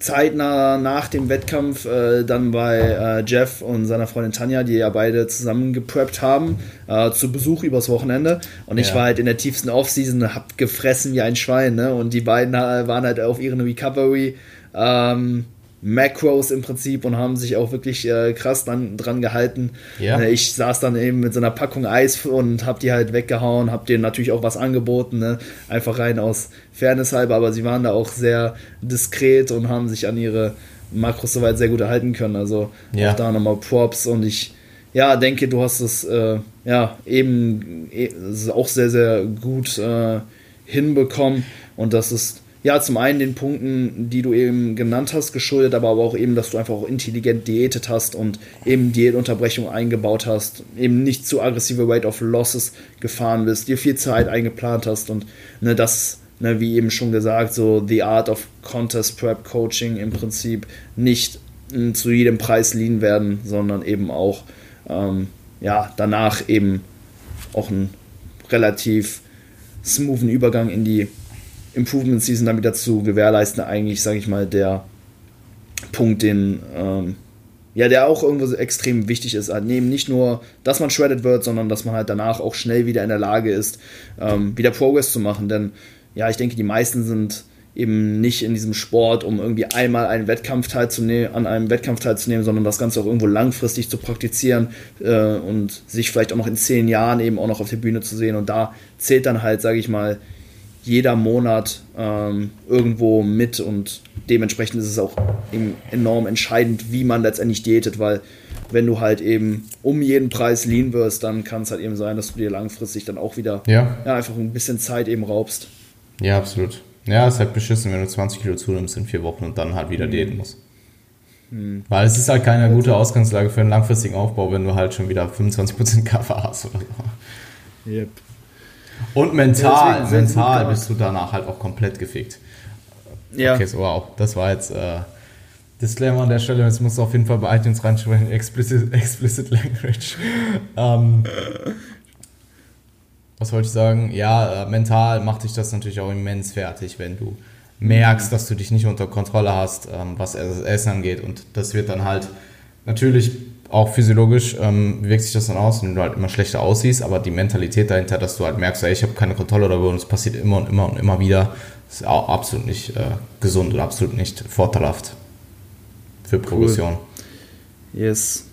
zeitnah nach dem Wettkampf äh, dann bei äh, Jeff und seiner Freundin Tanja, die ja beide zusammen gepreppt haben, äh, zu Besuch übers Wochenende. Und ich ja. war halt in der tiefsten Offseason, hab gefressen wie ein Schwein, ne? Und die beiden äh, waren halt auf ihren Recovery. Ähm, Macros im Prinzip und haben sich auch wirklich äh, krass dann, dran gehalten. Ja. Äh, ich saß dann eben mit so einer Packung Eis und hab die halt weggehauen, hab denen natürlich auch was angeboten, ne? einfach rein aus Fairness halber, aber sie waren da auch sehr diskret und haben sich an ihre Makros soweit sehr gut erhalten können. Also ja. auch da nochmal Props und ich ja, denke, du hast es äh, ja eben e, auch sehr, sehr gut äh, hinbekommen und das ist ja, zum einen den Punkten, die du eben genannt hast, geschuldet, aber auch eben, dass du einfach auch intelligent diätet hast und eben Diätunterbrechung eingebaut hast, eben nicht zu aggressive Rate of Losses gefahren bist, dir viel Zeit eingeplant hast und ne, das, ne, wie eben schon gesagt, so the art of Contest Prep Coaching im Prinzip nicht m, zu jedem Preis lean werden, sondern eben auch ähm, ja, danach eben auch einen relativ smoothen Übergang in die Improvement Season dann wieder zu gewährleisten, eigentlich, sage ich mal, der Punkt, den ähm, ja, der auch irgendwo so extrem wichtig ist. Halt neben nicht nur, dass man shredded wird, sondern dass man halt danach auch schnell wieder in der Lage ist, ähm, wieder Progress zu machen. Denn ja, ich denke, die meisten sind eben nicht in diesem Sport, um irgendwie einmal einen Wettkampf teilzunehmen, an einem Wettkampf teilzunehmen, sondern das Ganze auch irgendwo langfristig zu praktizieren äh, und sich vielleicht auch noch in zehn Jahren eben auch noch auf der Bühne zu sehen. Und da zählt dann halt, sage ich mal, jeder Monat ähm, irgendwo mit und dementsprechend ist es auch enorm entscheidend, wie man letztendlich diätet, weil wenn du halt eben um jeden Preis lean wirst, dann kann es halt eben sein, dass du dir langfristig dann auch wieder ja. ja einfach ein bisschen Zeit eben raubst. Ja, absolut. Ja, es ist halt beschissen, wenn du 20 Kilo zunimmst in vier Wochen und dann halt wieder mhm. diäten musst. Mhm. Weil es ist halt keine gute Ausgangslage für einen langfristigen Aufbau, wenn du halt schon wieder 25% Kaffer hast oder so. Yep. Und mental, ja, mental bist du danach halt auch komplett gefickt. Ja. Okay, so wow. Das war jetzt äh, Disclaimer an der Stelle. Jetzt musst du auf jeden Fall bei iTunes reinsprechen. Explicit, explicit Language. ähm, was wollte ich sagen? Ja, äh, mental macht dich das natürlich auch immens fertig, wenn du merkst, dass du dich nicht unter Kontrolle hast, ähm, was Essen angeht. Und das wird dann halt natürlich auch physiologisch ähm, wirkt sich das dann aus, wenn du halt immer schlechter aussiehst, aber die Mentalität dahinter, dass du halt merkst, ey, ich habe keine Kontrolle darüber und es passiert immer und immer und immer wieder, ist auch absolut nicht äh, gesund und absolut nicht vorteilhaft für Progression. Cool. Yes.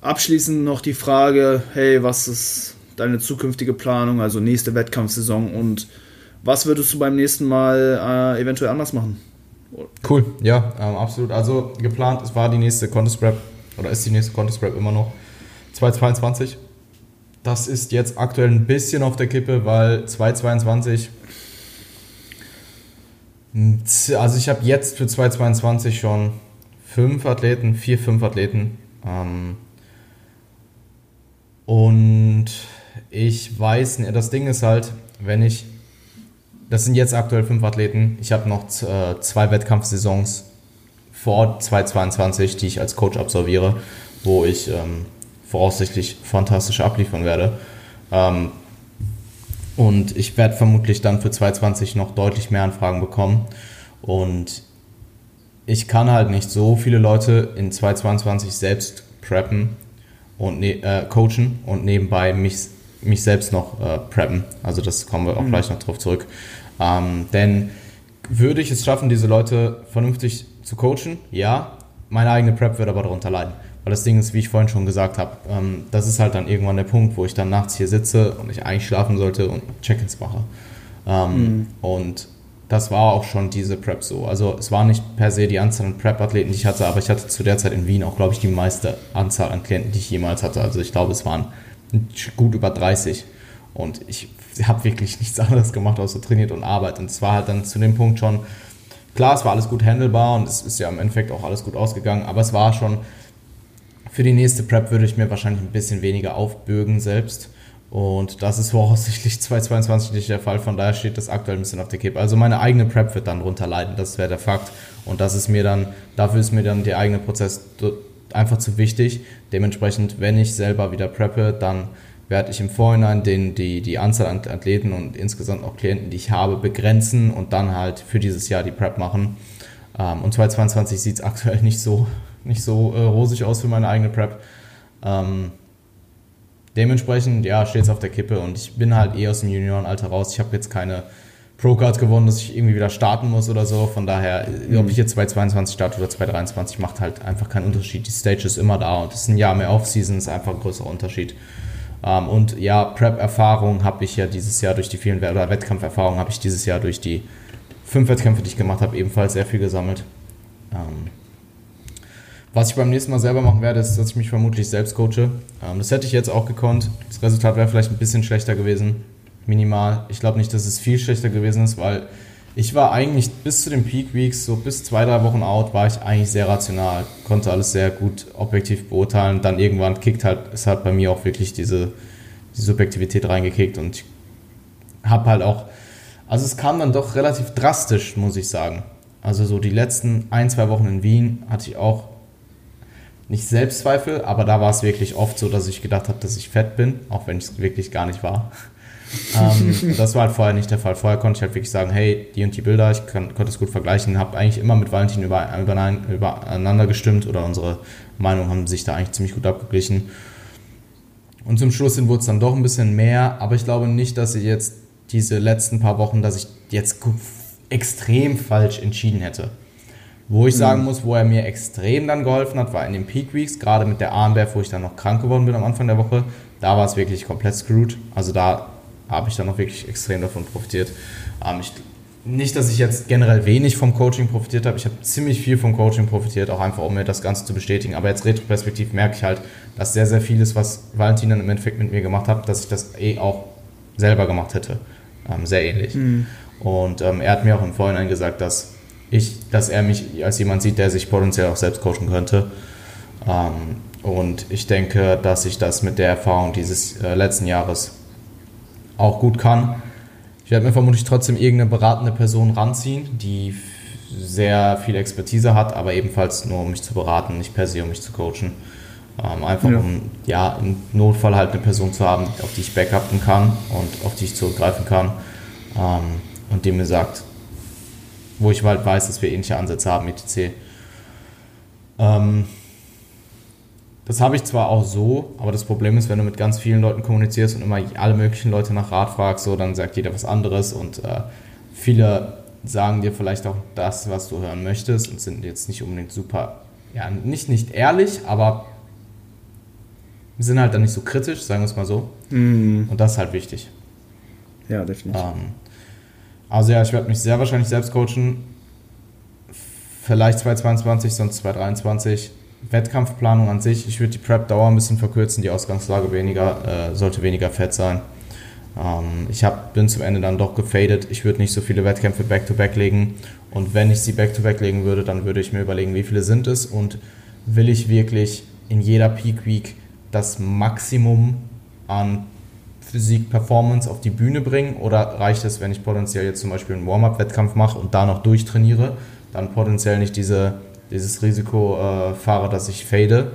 Abschließend noch die Frage, hey, was ist deine zukünftige Planung, also nächste Wettkampfsaison und was würdest du beim nächsten Mal äh, eventuell anders machen? Cool, ja, ähm, absolut. Also geplant, es war die nächste Contest Prep oder ist die nächste Contest Prep immer noch. 222. Das ist jetzt aktuell ein bisschen auf der Kippe, weil 222. Also ich habe jetzt für 222 schon fünf Athleten, vier, fünf Athleten. Ähm, und ich weiß, das Ding ist halt, wenn ich, das sind jetzt aktuell fünf Athleten, ich habe noch äh, zwei Wettkampfsaisons vor 2022, die ich als Coach absolviere, wo ich ähm, voraussichtlich fantastisch abliefern werde. Ähm, und ich werde vermutlich dann für 2020 noch deutlich mehr Anfragen bekommen. Und ich kann halt nicht so viele Leute in 2022 selbst preppen und ne äh, coachen und nebenbei mich, mich selbst noch äh, preppen. Also das kommen wir auch mhm. gleich noch drauf zurück. Ähm, denn würde ich es schaffen, diese Leute vernünftig zu coachen? Ja. Meine eigene Prep wird aber darunter leiden. Weil das Ding ist, wie ich vorhin schon gesagt habe, ähm, das ist halt dann irgendwann der Punkt, wo ich dann nachts hier sitze und ich eigentlich schlafen sollte und Check-ins mache. Ähm, mhm. Und das war auch schon diese Prep so. Also es war nicht per se die Anzahl an Prep-Athleten, die ich hatte, aber ich hatte zu der Zeit in Wien auch, glaube ich, die meiste Anzahl an Klienten, die ich jemals hatte. Also ich glaube, es waren gut über 30. Und ich habe wirklich nichts anderes gemacht, außer trainiert und Arbeit. Und es war halt dann zu dem Punkt schon, klar, es war alles gut handelbar und es ist ja im Endeffekt auch alles gut ausgegangen, aber es war schon, für die nächste Prep würde ich mir wahrscheinlich ein bisschen weniger aufbürgen selbst. Und das ist voraussichtlich 2022 nicht der Fall, von daher steht das aktuell ein bisschen auf der Kippe. Also meine eigene Prep wird dann drunter leiden, das wäre der Fakt. Und das ist mir dann, dafür ist mir dann der eigene Prozess einfach zu wichtig. Dementsprechend, wenn ich selber wieder preppe, dann werde ich im Vorhinein den, die, die Anzahl an Athleten und insgesamt auch Klienten, die ich habe, begrenzen und dann halt für dieses Jahr die Prep machen. Ähm, und 2022 sieht es aktuell nicht so, nicht so äh, rosig aus für meine eigene Prep. Ähm, Dementsprechend, ja, steht es auf der Kippe und ich bin halt eh aus dem Juniorenalter raus. Ich habe jetzt keine Pro-Card gewonnen, dass ich irgendwie wieder starten muss oder so. Von daher, mhm. ob ich jetzt 2022 starte oder 2023, macht halt einfach keinen Unterschied. Die Stage ist immer da und es ist ein Jahr mehr Off-Season, ist einfach ein größerer Unterschied. Ähm, und ja, Prep-Erfahrung habe ich ja dieses Jahr durch die vielen, oder Wettkampferfahrung habe ich dieses Jahr durch die fünf Wettkämpfe, die ich gemacht habe, ebenfalls sehr viel gesammelt. Ähm, was ich beim nächsten Mal selber machen werde, ist, dass ich mich vermutlich selbst coache. Ähm, das hätte ich jetzt auch gekonnt. Das Resultat wäre vielleicht ein bisschen schlechter gewesen. Minimal. Ich glaube nicht, dass es viel schlechter gewesen ist, weil ich war eigentlich bis zu den Peak Weeks, so bis zwei, drei Wochen out, war ich eigentlich sehr rational. Konnte alles sehr gut objektiv beurteilen. Dann irgendwann kickt halt, es hat bei mir auch wirklich diese, die Subjektivität reingekickt und ich habe halt auch, also es kam dann doch relativ drastisch, muss ich sagen. Also so die letzten ein, zwei Wochen in Wien hatte ich auch nicht Selbstzweifel, aber da war es wirklich oft so, dass ich gedacht habe, dass ich fett bin, auch wenn ich es wirklich gar nicht war. Ähm, das war halt vorher nicht der Fall. Vorher konnte ich halt wirklich sagen, hey, die und die Bilder, ich kann, konnte es gut vergleichen, habe eigentlich immer mit Valentin über, über, übereinander gestimmt oder unsere Meinungen haben sich da eigentlich ziemlich gut abgeglichen. Und zum Schluss wurde es dann doch ein bisschen mehr, aber ich glaube nicht, dass ich jetzt diese letzten paar Wochen, dass ich jetzt extrem falsch entschieden hätte. Wo ich sagen mhm. muss, wo er mir extrem dann geholfen hat, war in den Peak Weeks, gerade mit der Armbear, wo ich dann noch krank geworden bin am Anfang der Woche. Da war es wirklich komplett screwed. Also da habe ich dann noch wirklich extrem davon profitiert. Ähm, ich, nicht, dass ich jetzt generell wenig vom Coaching profitiert habe. Ich habe ziemlich viel vom Coaching profitiert, auch einfach, um mir das Ganze zu bestätigen. Aber jetzt retroperspektiv merke ich halt, dass sehr, sehr vieles, was Valentin dann im Endeffekt mit mir gemacht hat, dass ich das eh auch selber gemacht hätte. Ähm, sehr ähnlich. Mhm. Und ähm, er hat mir auch im Vorhinein gesagt, dass ich, dass er mich als jemand sieht, der sich potenziell auch selbst coachen könnte. Ähm, und ich denke, dass ich das mit der Erfahrung dieses äh, letzten Jahres auch gut kann. Ich werde mir vermutlich trotzdem irgendeine beratende Person ranziehen, die sehr viel Expertise hat, aber ebenfalls nur um mich zu beraten, nicht per se um mich zu coachen. Ähm, einfach ja. um ja, im Notfall halt eine Person zu haben, auf die ich backuppen kann und auf die ich zurückgreifen kann ähm, und die mir sagt, wo ich halt weiß, dass wir ähnliche Ansätze haben, etc. Ähm, das habe ich zwar auch so, aber das Problem ist, wenn du mit ganz vielen Leuten kommunizierst und immer alle möglichen Leute nach Rat fragst, so, dann sagt jeder was anderes und äh, viele sagen dir vielleicht auch das, was du hören möchtest und sind jetzt nicht unbedingt super, ja, nicht, nicht ehrlich, aber sind halt dann nicht so kritisch, sagen wir es mal so. Mm. Und das ist halt wichtig. Ja, definitiv. Ähm, also ja, ich werde mich sehr wahrscheinlich selbst coachen. Vielleicht 2022, sonst 2023. Wettkampfplanung an sich, ich würde die Prep-Dauer ein bisschen verkürzen, die Ausgangslage weniger, äh, sollte weniger fett sein. Ähm, ich hab, bin zum Ende dann doch gefadet. Ich würde nicht so viele Wettkämpfe back-to-back -back legen. Und wenn ich sie back-to-back -back legen würde, dann würde ich mir überlegen, wie viele sind es und will ich wirklich in jeder Peak Week das Maximum an Physik-Performance auf die Bühne bringen oder reicht es, wenn ich potenziell jetzt zum Beispiel einen Warm-up-Wettkampf mache und da noch durchtrainiere, dann potenziell nicht diese, dieses Risiko äh, fahre, dass ich fade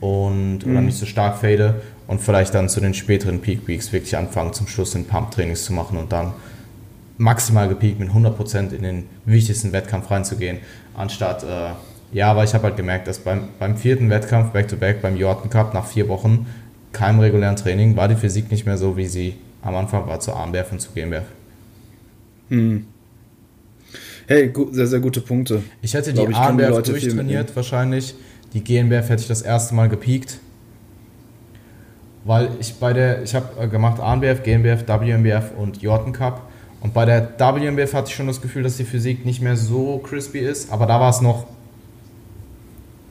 und mhm. oder nicht so stark fade und vielleicht dann zu den späteren Peak Weeks wirklich anfangen, zum Schluss den Pump-Trainings zu machen und dann maximal gepeakt mit 100% in den wichtigsten Wettkampf reinzugehen, anstatt, äh, ja, aber ich habe halt gemerkt, dass beim, beim vierten Wettkampf Back-to-Back -back, beim Jordan Cup nach vier Wochen keinem regulären Training war die Physik nicht mehr so, wie sie am Anfang war zur Armwerf und zu GmbF. Hm. Hey, sehr, sehr gute Punkte. Ich hätte die Armwerf durchtrainiert wahrscheinlich. Die GmbF hätte ich das erste Mal gepiekt. Weil ich bei der, ich habe äh, gemacht ANBF, GmbF, WMBF und Jordan Cup. Und bei der WMBF hatte ich schon das Gefühl, dass die Physik nicht mehr so crispy ist. Aber da war es noch,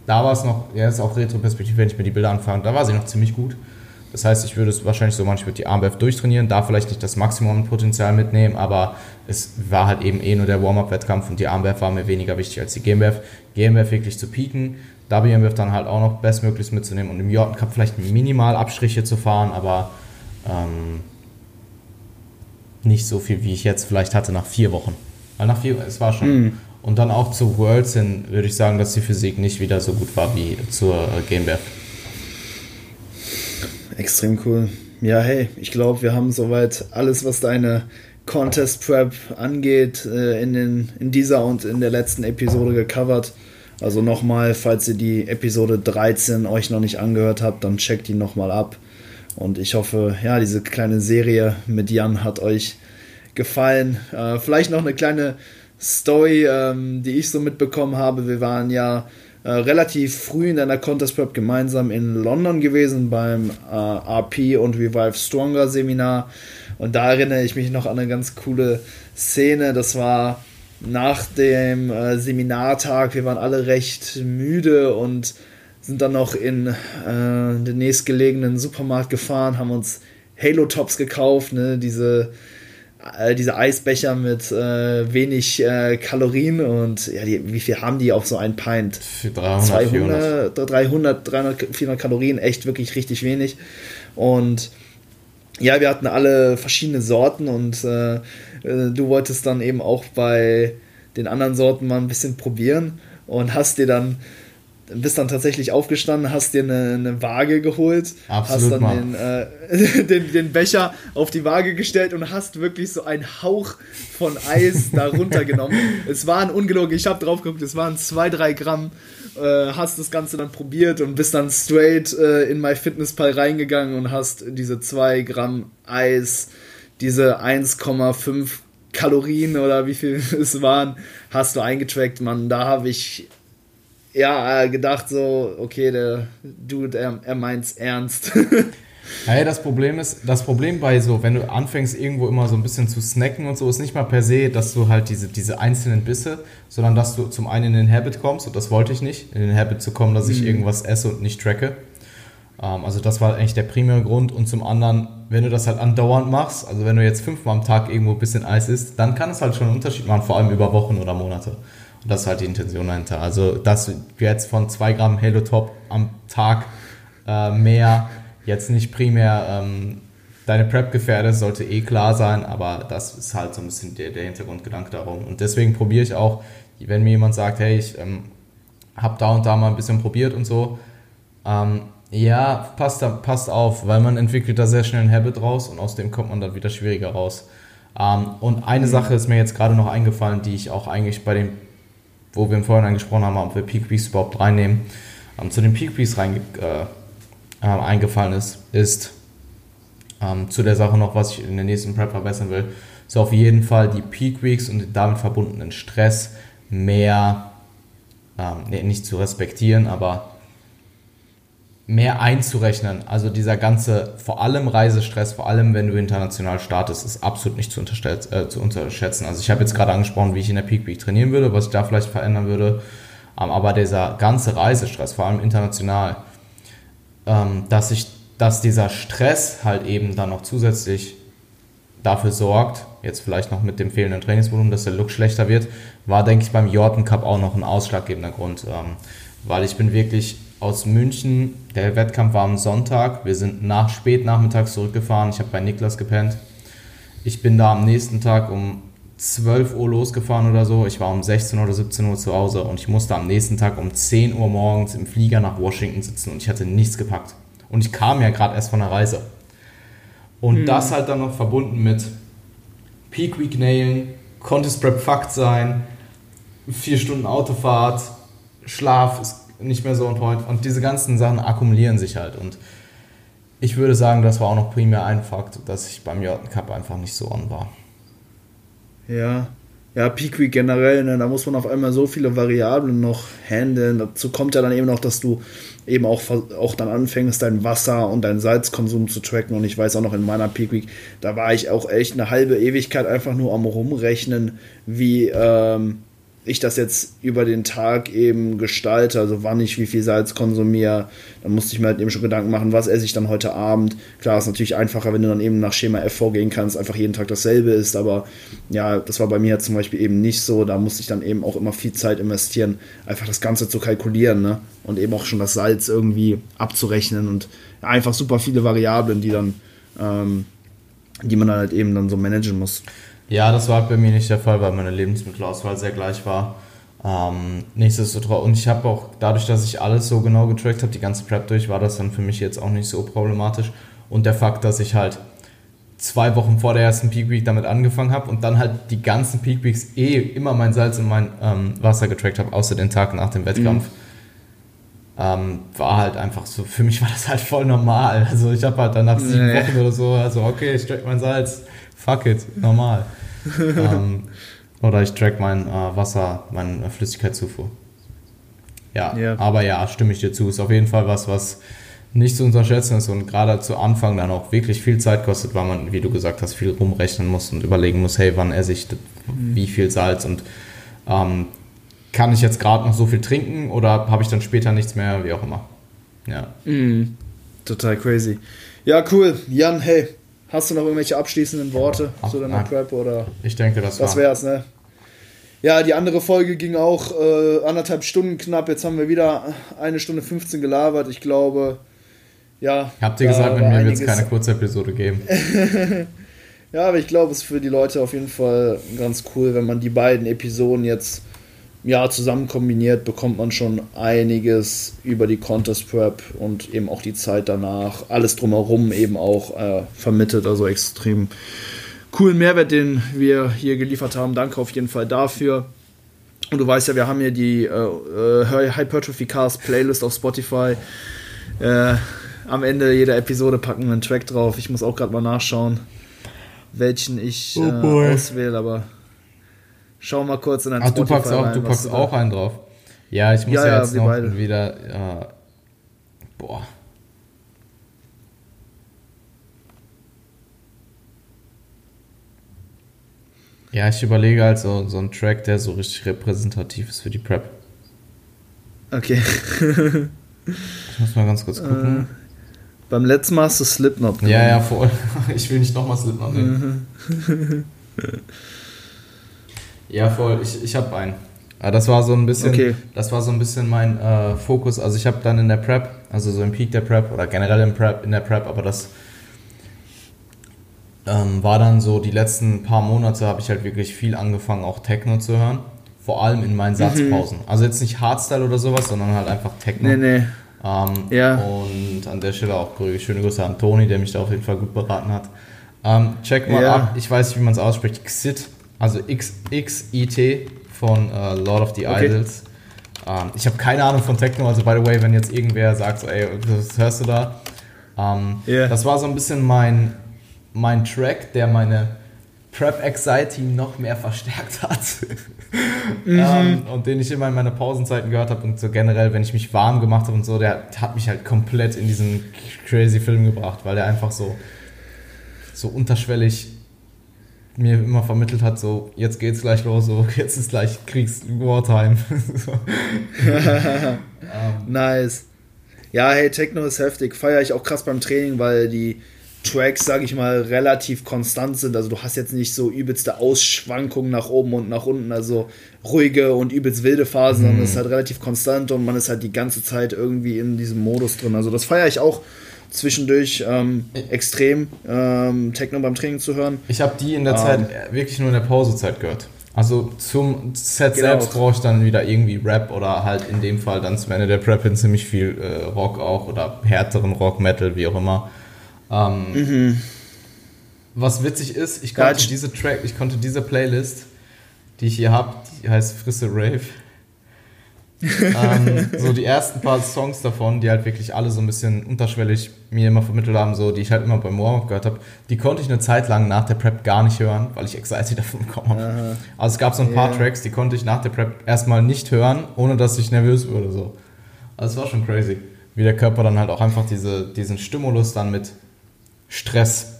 da war es noch, ja, ist auch Retro-Perspektive, wenn ich mir die Bilder anfange, da war sie noch ziemlich gut. Das heißt, ich würde es wahrscheinlich so manchmal die AMBF durchtrainieren, da vielleicht nicht das Maximum-Potenzial mitnehmen, aber es war halt eben eh nur der Warm-Up-Wettkampf und die AMBF war mir weniger wichtig als die GmbF. GmbF wirklich zu pieken, WMF dann halt auch noch bestmöglichst mitzunehmen und im Jordan Cup vielleicht minimal Abstriche zu fahren, aber ähm, nicht so viel, wie ich jetzt vielleicht hatte nach vier Wochen. Weil nach vier, es war schon. Mm. Und dann auch zu Worlds hin würde ich sagen, dass die Physik nicht wieder so gut war wie zur äh, GmbF. Extrem cool. Ja, hey, ich glaube, wir haben soweit alles, was deine Contest Prep angeht, äh, in, den, in dieser und in der letzten Episode gecovert. Also nochmal, falls ihr die Episode 13 euch noch nicht angehört habt, dann checkt die nochmal ab. Und ich hoffe, ja, diese kleine Serie mit Jan hat euch gefallen. Äh, vielleicht noch eine kleine Story, ähm, die ich so mitbekommen habe. Wir waren ja äh, relativ früh in einer Contest Prep gemeinsam in London gewesen beim äh, RP und Revive Stronger Seminar. Und da erinnere ich mich noch an eine ganz coole Szene. Das war nach dem äh, Seminartag. Wir waren alle recht müde und sind dann noch in äh, den nächstgelegenen Supermarkt gefahren, haben uns Halo Tops gekauft, ne, diese äh, diese Eisbecher mit äh, wenig äh, Kalorien und ja, die, wie viel haben die auf so ein Pint? Für 300, 200, 300, 300, 400 Kalorien, echt wirklich richtig wenig. Und ja, wir hatten alle verschiedene Sorten und äh, äh, du wolltest dann eben auch bei den anderen Sorten mal ein bisschen probieren und hast dir dann bist dann tatsächlich aufgestanden, hast dir eine, eine Waage geholt, Absolut, hast dann den, äh, den, den, Becher auf die Waage gestellt und hast wirklich so einen Hauch von Eis da runtergenommen. es waren ungelogen, ich habe drauf geguckt, es waren zwei, drei Gramm. Äh, hast das Ganze dann probiert und bist dann straight äh, in MyFitnessPal reingegangen und hast diese zwei Gramm Eis, diese 1,5 Kalorien oder wie viel es waren, hast du eingetrackt, Mann. Da habe ich ja, äh, gedacht so, okay, der Dude, er, er meint's ernst. Naja, das Problem ist, das Problem bei so, wenn du anfängst irgendwo immer so ein bisschen zu snacken und so, ist nicht mal per se, dass du halt diese, diese einzelnen Bisse, sondern dass du zum einen in den Habit kommst, und das wollte ich nicht, in den Habit zu kommen, dass ich mhm. irgendwas esse und nicht tracke. Ähm, also das war eigentlich der primäre Grund. Und zum anderen, wenn du das halt andauernd machst, also wenn du jetzt fünfmal am Tag irgendwo ein bisschen Eis isst, dann kann es halt schon einen Unterschied machen, vor allem über Wochen oder Monate. Und das ist halt die Intention dahinter. Also, dass du jetzt von 2 Gramm Halo Top am Tag äh, mehr jetzt nicht primär ähm, deine Prep gefährdest, sollte eh klar sein, aber das ist halt so ein bisschen der, der Hintergrundgedanke darum. Und deswegen probiere ich auch, wenn mir jemand sagt, hey, ich ähm, habe da und da mal ein bisschen probiert und so, ähm, ja, passt, passt auf, weil man entwickelt da sehr schnell ein Habit raus und aus dem kommt man dann wieder schwieriger raus. Ähm, und eine. Sache ist mir jetzt gerade noch eingefallen, die ich auch eigentlich bei dem wo wir vorhin angesprochen haben, ob wir Peak Weeks überhaupt reinnehmen, ähm, zu den Peak Weeks rein, äh, äh, eingefallen ist, ist ähm, zu der Sache noch, was ich in der nächsten Prep verbessern will, ist auf jeden Fall die Peak Weeks und damit verbundenen Stress mehr, ähm, nee, nicht zu respektieren, aber mehr einzurechnen. Also dieser ganze, vor allem Reisestress, vor allem wenn du international startest, ist absolut nicht zu, äh, zu unterschätzen. Also ich habe jetzt gerade angesprochen, wie ich in der Peak Week trainieren würde, was ich da vielleicht verändern würde. Ähm, aber dieser ganze Reisestress, vor allem international, ähm, dass ich, dass dieser Stress halt eben dann noch zusätzlich dafür sorgt, jetzt vielleicht noch mit dem fehlenden Trainingsvolumen, dass der Look schlechter wird, war, denke ich, beim Jordan Cup auch noch ein ausschlaggebender Grund. Ähm, weil ich bin wirklich aus München, der Wettkampf war am Sonntag, wir sind nach spät nachmittags zurückgefahren, ich habe bei Niklas gepennt. Ich bin da am nächsten Tag um 12 Uhr losgefahren oder so. Ich war um 16 oder 17 Uhr zu Hause und ich musste am nächsten Tag um 10 Uhr morgens im Flieger nach Washington sitzen und ich hatte nichts gepackt. Und ich kam ja gerade erst von der Reise. Und mhm. das halt dann noch verbunden mit Peak Week nailen, Contest Prep Fakt sein, vier Stunden Autofahrt, Schlaf ist nicht mehr so on point und diese ganzen Sachen akkumulieren sich halt und ich würde sagen, das war auch noch primär ein Fakt, dass ich beim Jordan Cup einfach nicht so on war. Ja, ja, Peak Week generell, ne, da muss man auf einmal so viele Variablen noch handeln. Dazu kommt ja dann eben noch, dass du eben auch, auch dann anfängst, dein Wasser und deinen Salzkonsum zu tracken. Und ich weiß auch noch in meiner Peak Week, da war ich auch echt eine halbe Ewigkeit einfach nur am Rumrechnen, wie, ähm, ich das jetzt über den Tag eben gestalte, also wann ich wie viel Salz konsumiere, dann musste ich mir halt eben schon Gedanken machen, was esse ich dann heute Abend. Klar, ist natürlich einfacher, wenn du dann eben nach Schema F vorgehen kannst, einfach jeden Tag dasselbe ist, aber ja, das war bei mir zum Beispiel eben nicht so. Da musste ich dann eben auch immer viel Zeit investieren, einfach das Ganze zu kalkulieren ne? und eben auch schon das Salz irgendwie abzurechnen und einfach super viele Variablen, die dann, ähm, die man dann halt eben dann so managen muss. Ja, das war bei mir nicht der Fall, weil meine Lebensmittelauswahl sehr gleich war. Ähm, nichtsdestotrotz, und ich habe auch, dadurch, dass ich alles so genau getrackt habe, die ganze Prep durch, war das dann für mich jetzt auch nicht so problematisch. Und der Fakt, dass ich halt zwei Wochen vor der ersten Peak Week damit angefangen habe und dann halt die ganzen Peak Weeks eh immer mein Salz und mein ähm, Wasser getrackt habe, außer den Tag nach dem Wettkampf. Mhm. Ähm, war halt einfach so, für mich war das halt voll normal. Also ich habe halt dann nach sieben nee. Wochen oder so, also okay, ich track mein Salz, fuck it, normal ähm, oder ich track mein äh, Wasser, meine Flüssigkeitszufuhr. Ja, yeah. aber ja, stimme ich dir zu. Ist auf jeden Fall was, was nicht zu unterschätzen ist und gerade zu Anfang dann auch wirklich viel Zeit kostet, weil man, wie du gesagt hast, viel rumrechnen muss und überlegen muss, hey, wann esse ich mhm. wie viel Salz und ähm, kann ich jetzt gerade noch so viel trinken oder habe ich dann später nichts mehr, wie auch immer. Ja. Mhm. Total crazy. Ja, cool. Jan, hey, Hast du noch irgendwelche abschließenden Worte Ach, zu deiner nein. Prep oder? Ich denke, das, das wär's, ne? Ja, die andere Folge ging auch äh, anderthalb Stunden knapp. Jetzt haben wir wieder eine Stunde 15 gelabert. Ich glaube, ja. Habt ihr gesagt, mit mir wird es keine kurze Episode geben? ja, aber ich glaube, es ist für die Leute auf jeden Fall ganz cool, wenn man die beiden Episoden jetzt ja, zusammen kombiniert bekommt man schon einiges über die Contest Prep und eben auch die Zeit danach, alles drumherum eben auch äh, vermittelt, also extrem coolen Mehrwert, den wir hier geliefert haben. Danke auf jeden Fall dafür. Und du weißt ja, wir haben hier die äh, äh, Hypertrophy Cast Playlist auf Spotify. Äh, am Ende jeder Episode packen wir einen Track drauf. Ich muss auch gerade mal nachschauen, welchen ich oh äh, auswähle, aber Schau mal kurz in dein Ach, du packst auch, rein, du packst auch einen drauf. Ja, ich muss ja, ja jetzt noch beide. wieder. Äh, boah. Ja, ich überlege halt so, so einen Track, der so richtig repräsentativ ist für die Prep. Okay. ich muss mal ganz kurz gucken. Äh, beim letzten Mal hast du Slipknot genommen. Ja, ja, voll. Ich will nicht nochmal Slipknot nehmen. Ja, voll. Ich, ich habe einen. Aber das war so ein bisschen, okay. das war so ein bisschen mein äh, Fokus. Also ich habe dann in der Prep, also so im Peak der Prep oder generell im Prep, in der Prep, aber das ähm, war dann so die letzten paar Monate habe ich halt wirklich viel angefangen, auch Techno zu hören. Vor allem in meinen mhm. Satzpausen. Mhm. Also jetzt nicht Hardstyle oder sowas, sondern halt einfach Techno. Nee, nee. Ähm, ja. Und an der Stelle auch schöne Grüße an Toni, der mich da auf jeden Fall gut beraten hat. Ähm, check mal ja. ab, ich weiß nicht, wie man es ausspricht. Xit also XXIT von äh, Lord of the okay. Idols. Ähm, ich habe keine Ahnung von Techno, also by the way, wenn jetzt irgendwer sagt, so, ey, was hörst du da? Ähm, yeah. Das war so ein bisschen mein, mein Track, der meine Prep Anxiety noch mehr verstärkt hat. mhm. ähm, und den ich immer in meine Pausenzeiten gehört habe und so generell, wenn ich mich warm gemacht habe und so, der hat mich halt komplett in diesen crazy Film gebracht, weil der einfach so, so unterschwellig mir immer vermittelt hat, so jetzt geht's gleich los, so jetzt ist gleich Kriegs Wartime. nice. Ja, hey, Techno ist heftig. Feiere ich auch krass beim Training, weil die Tracks, sage ich mal, relativ konstant sind. Also du hast jetzt nicht so übelste Ausschwankungen nach oben und nach unten, also ruhige und übelst wilde Phasen, sondern es ist halt relativ konstant und man ist halt die ganze Zeit irgendwie in diesem Modus drin. Also das feiere ich auch zwischendurch ähm, extrem, ähm, Techno beim Training zu hören. Ich habe die in der ähm, Zeit wirklich nur in der Pausezeit gehört. Also zum Set genau. selbst brauche ich dann wieder irgendwie Rap oder halt in dem Fall dann zum Ende der Prep hin ziemlich viel äh, Rock auch oder härteren Rock, Metal, wie auch immer. Ähm, mhm. Was witzig ist, ich konnte ja, diese Track, ich konnte diese Playlist, die ich hier habe, die heißt Frisse Rave. Ähm, so die ersten paar Songs davon, die halt wirklich alle so ein bisschen unterschwellig mir immer vermittelt haben, so die ich halt immer beim Warm-Up gehört habe, die konnte ich eine Zeit lang nach der Prep gar nicht hören, weil ich Anxiety davon bekommen habe. Also es gab so ein paar yeah. Tracks, die konnte ich nach der Prep erstmal nicht hören, ohne dass ich nervös wurde. So. Also es war schon crazy, wie der Körper dann halt auch einfach diese, diesen Stimulus dann mit Stress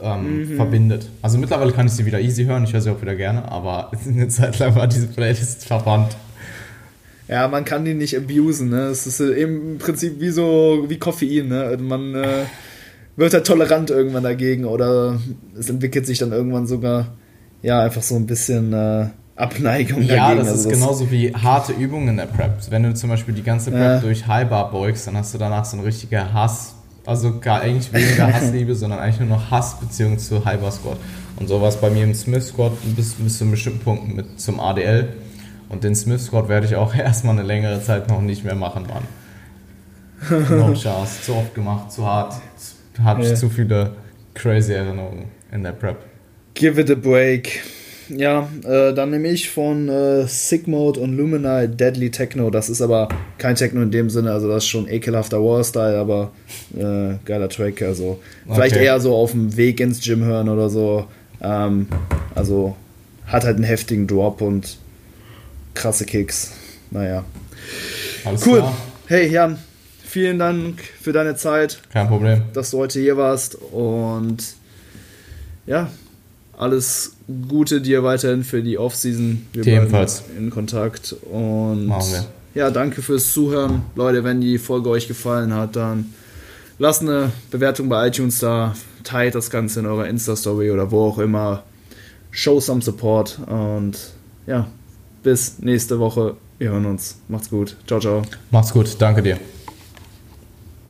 ähm, mhm. verbindet. Also mittlerweile kann ich sie wieder easy hören, ich höre sie auch wieder gerne, aber eine Zeit lang war diese Playlist verbannt. Ja, man kann die nicht abusen, ne? Es ist im Prinzip wie so wie Koffein, ne? Man äh, wird halt tolerant irgendwann dagegen oder es entwickelt sich dann irgendwann sogar ja einfach so ein bisschen äh, Abneigung ja, dagegen. Ja, das also ist das genauso wie harte Übungen in der Prep. Wenn du zum Beispiel die ganze Prep ja. durch High Bar beugst, dann hast du danach so einen richtigen Hass also gar eigentlich weniger Hassliebe, sondern eigentlich nur noch Hassbeziehung zu Hyper Squad. Und so war es bei mir im Smith Squad bis, bis zu einem bestimmten Punkt mit zum ADL. Und den Smith Squad werde ich auch erstmal eine längere Zeit noch nicht mehr machen, Mann. no chance, zu oft gemacht, zu hart. Hatte ich yeah. zu viele crazy Erinnerungen in der Prep. Give it a break. Ja, äh, dann nehme ich von äh, Sigmode und Lumina Deadly Techno. Das ist aber kein Techno in dem Sinne, also das ist schon ekelhafter War-Style, aber äh, geiler Track. Also vielleicht okay. eher so auf dem Weg ins Gym hören oder so. Ähm, also hat halt einen heftigen Drop und krasse Kicks. Naja. Alles cool. Klar. Hey Jan, vielen Dank für deine Zeit. Kein Problem. Dass du heute hier warst und ja, alles Gute dir weiterhin für die Offseason. Wir Ebenfalls. in Kontakt. Und Machen wir. ja, danke fürs Zuhören. Leute, wenn die Folge euch gefallen hat, dann lasst eine Bewertung bei iTunes da. Teilt das Ganze in eurer Insta-Story oder wo auch immer. Show some support. Und ja, bis nächste Woche. Wir hören uns. Macht's gut. Ciao, ciao. Macht's gut. Danke dir.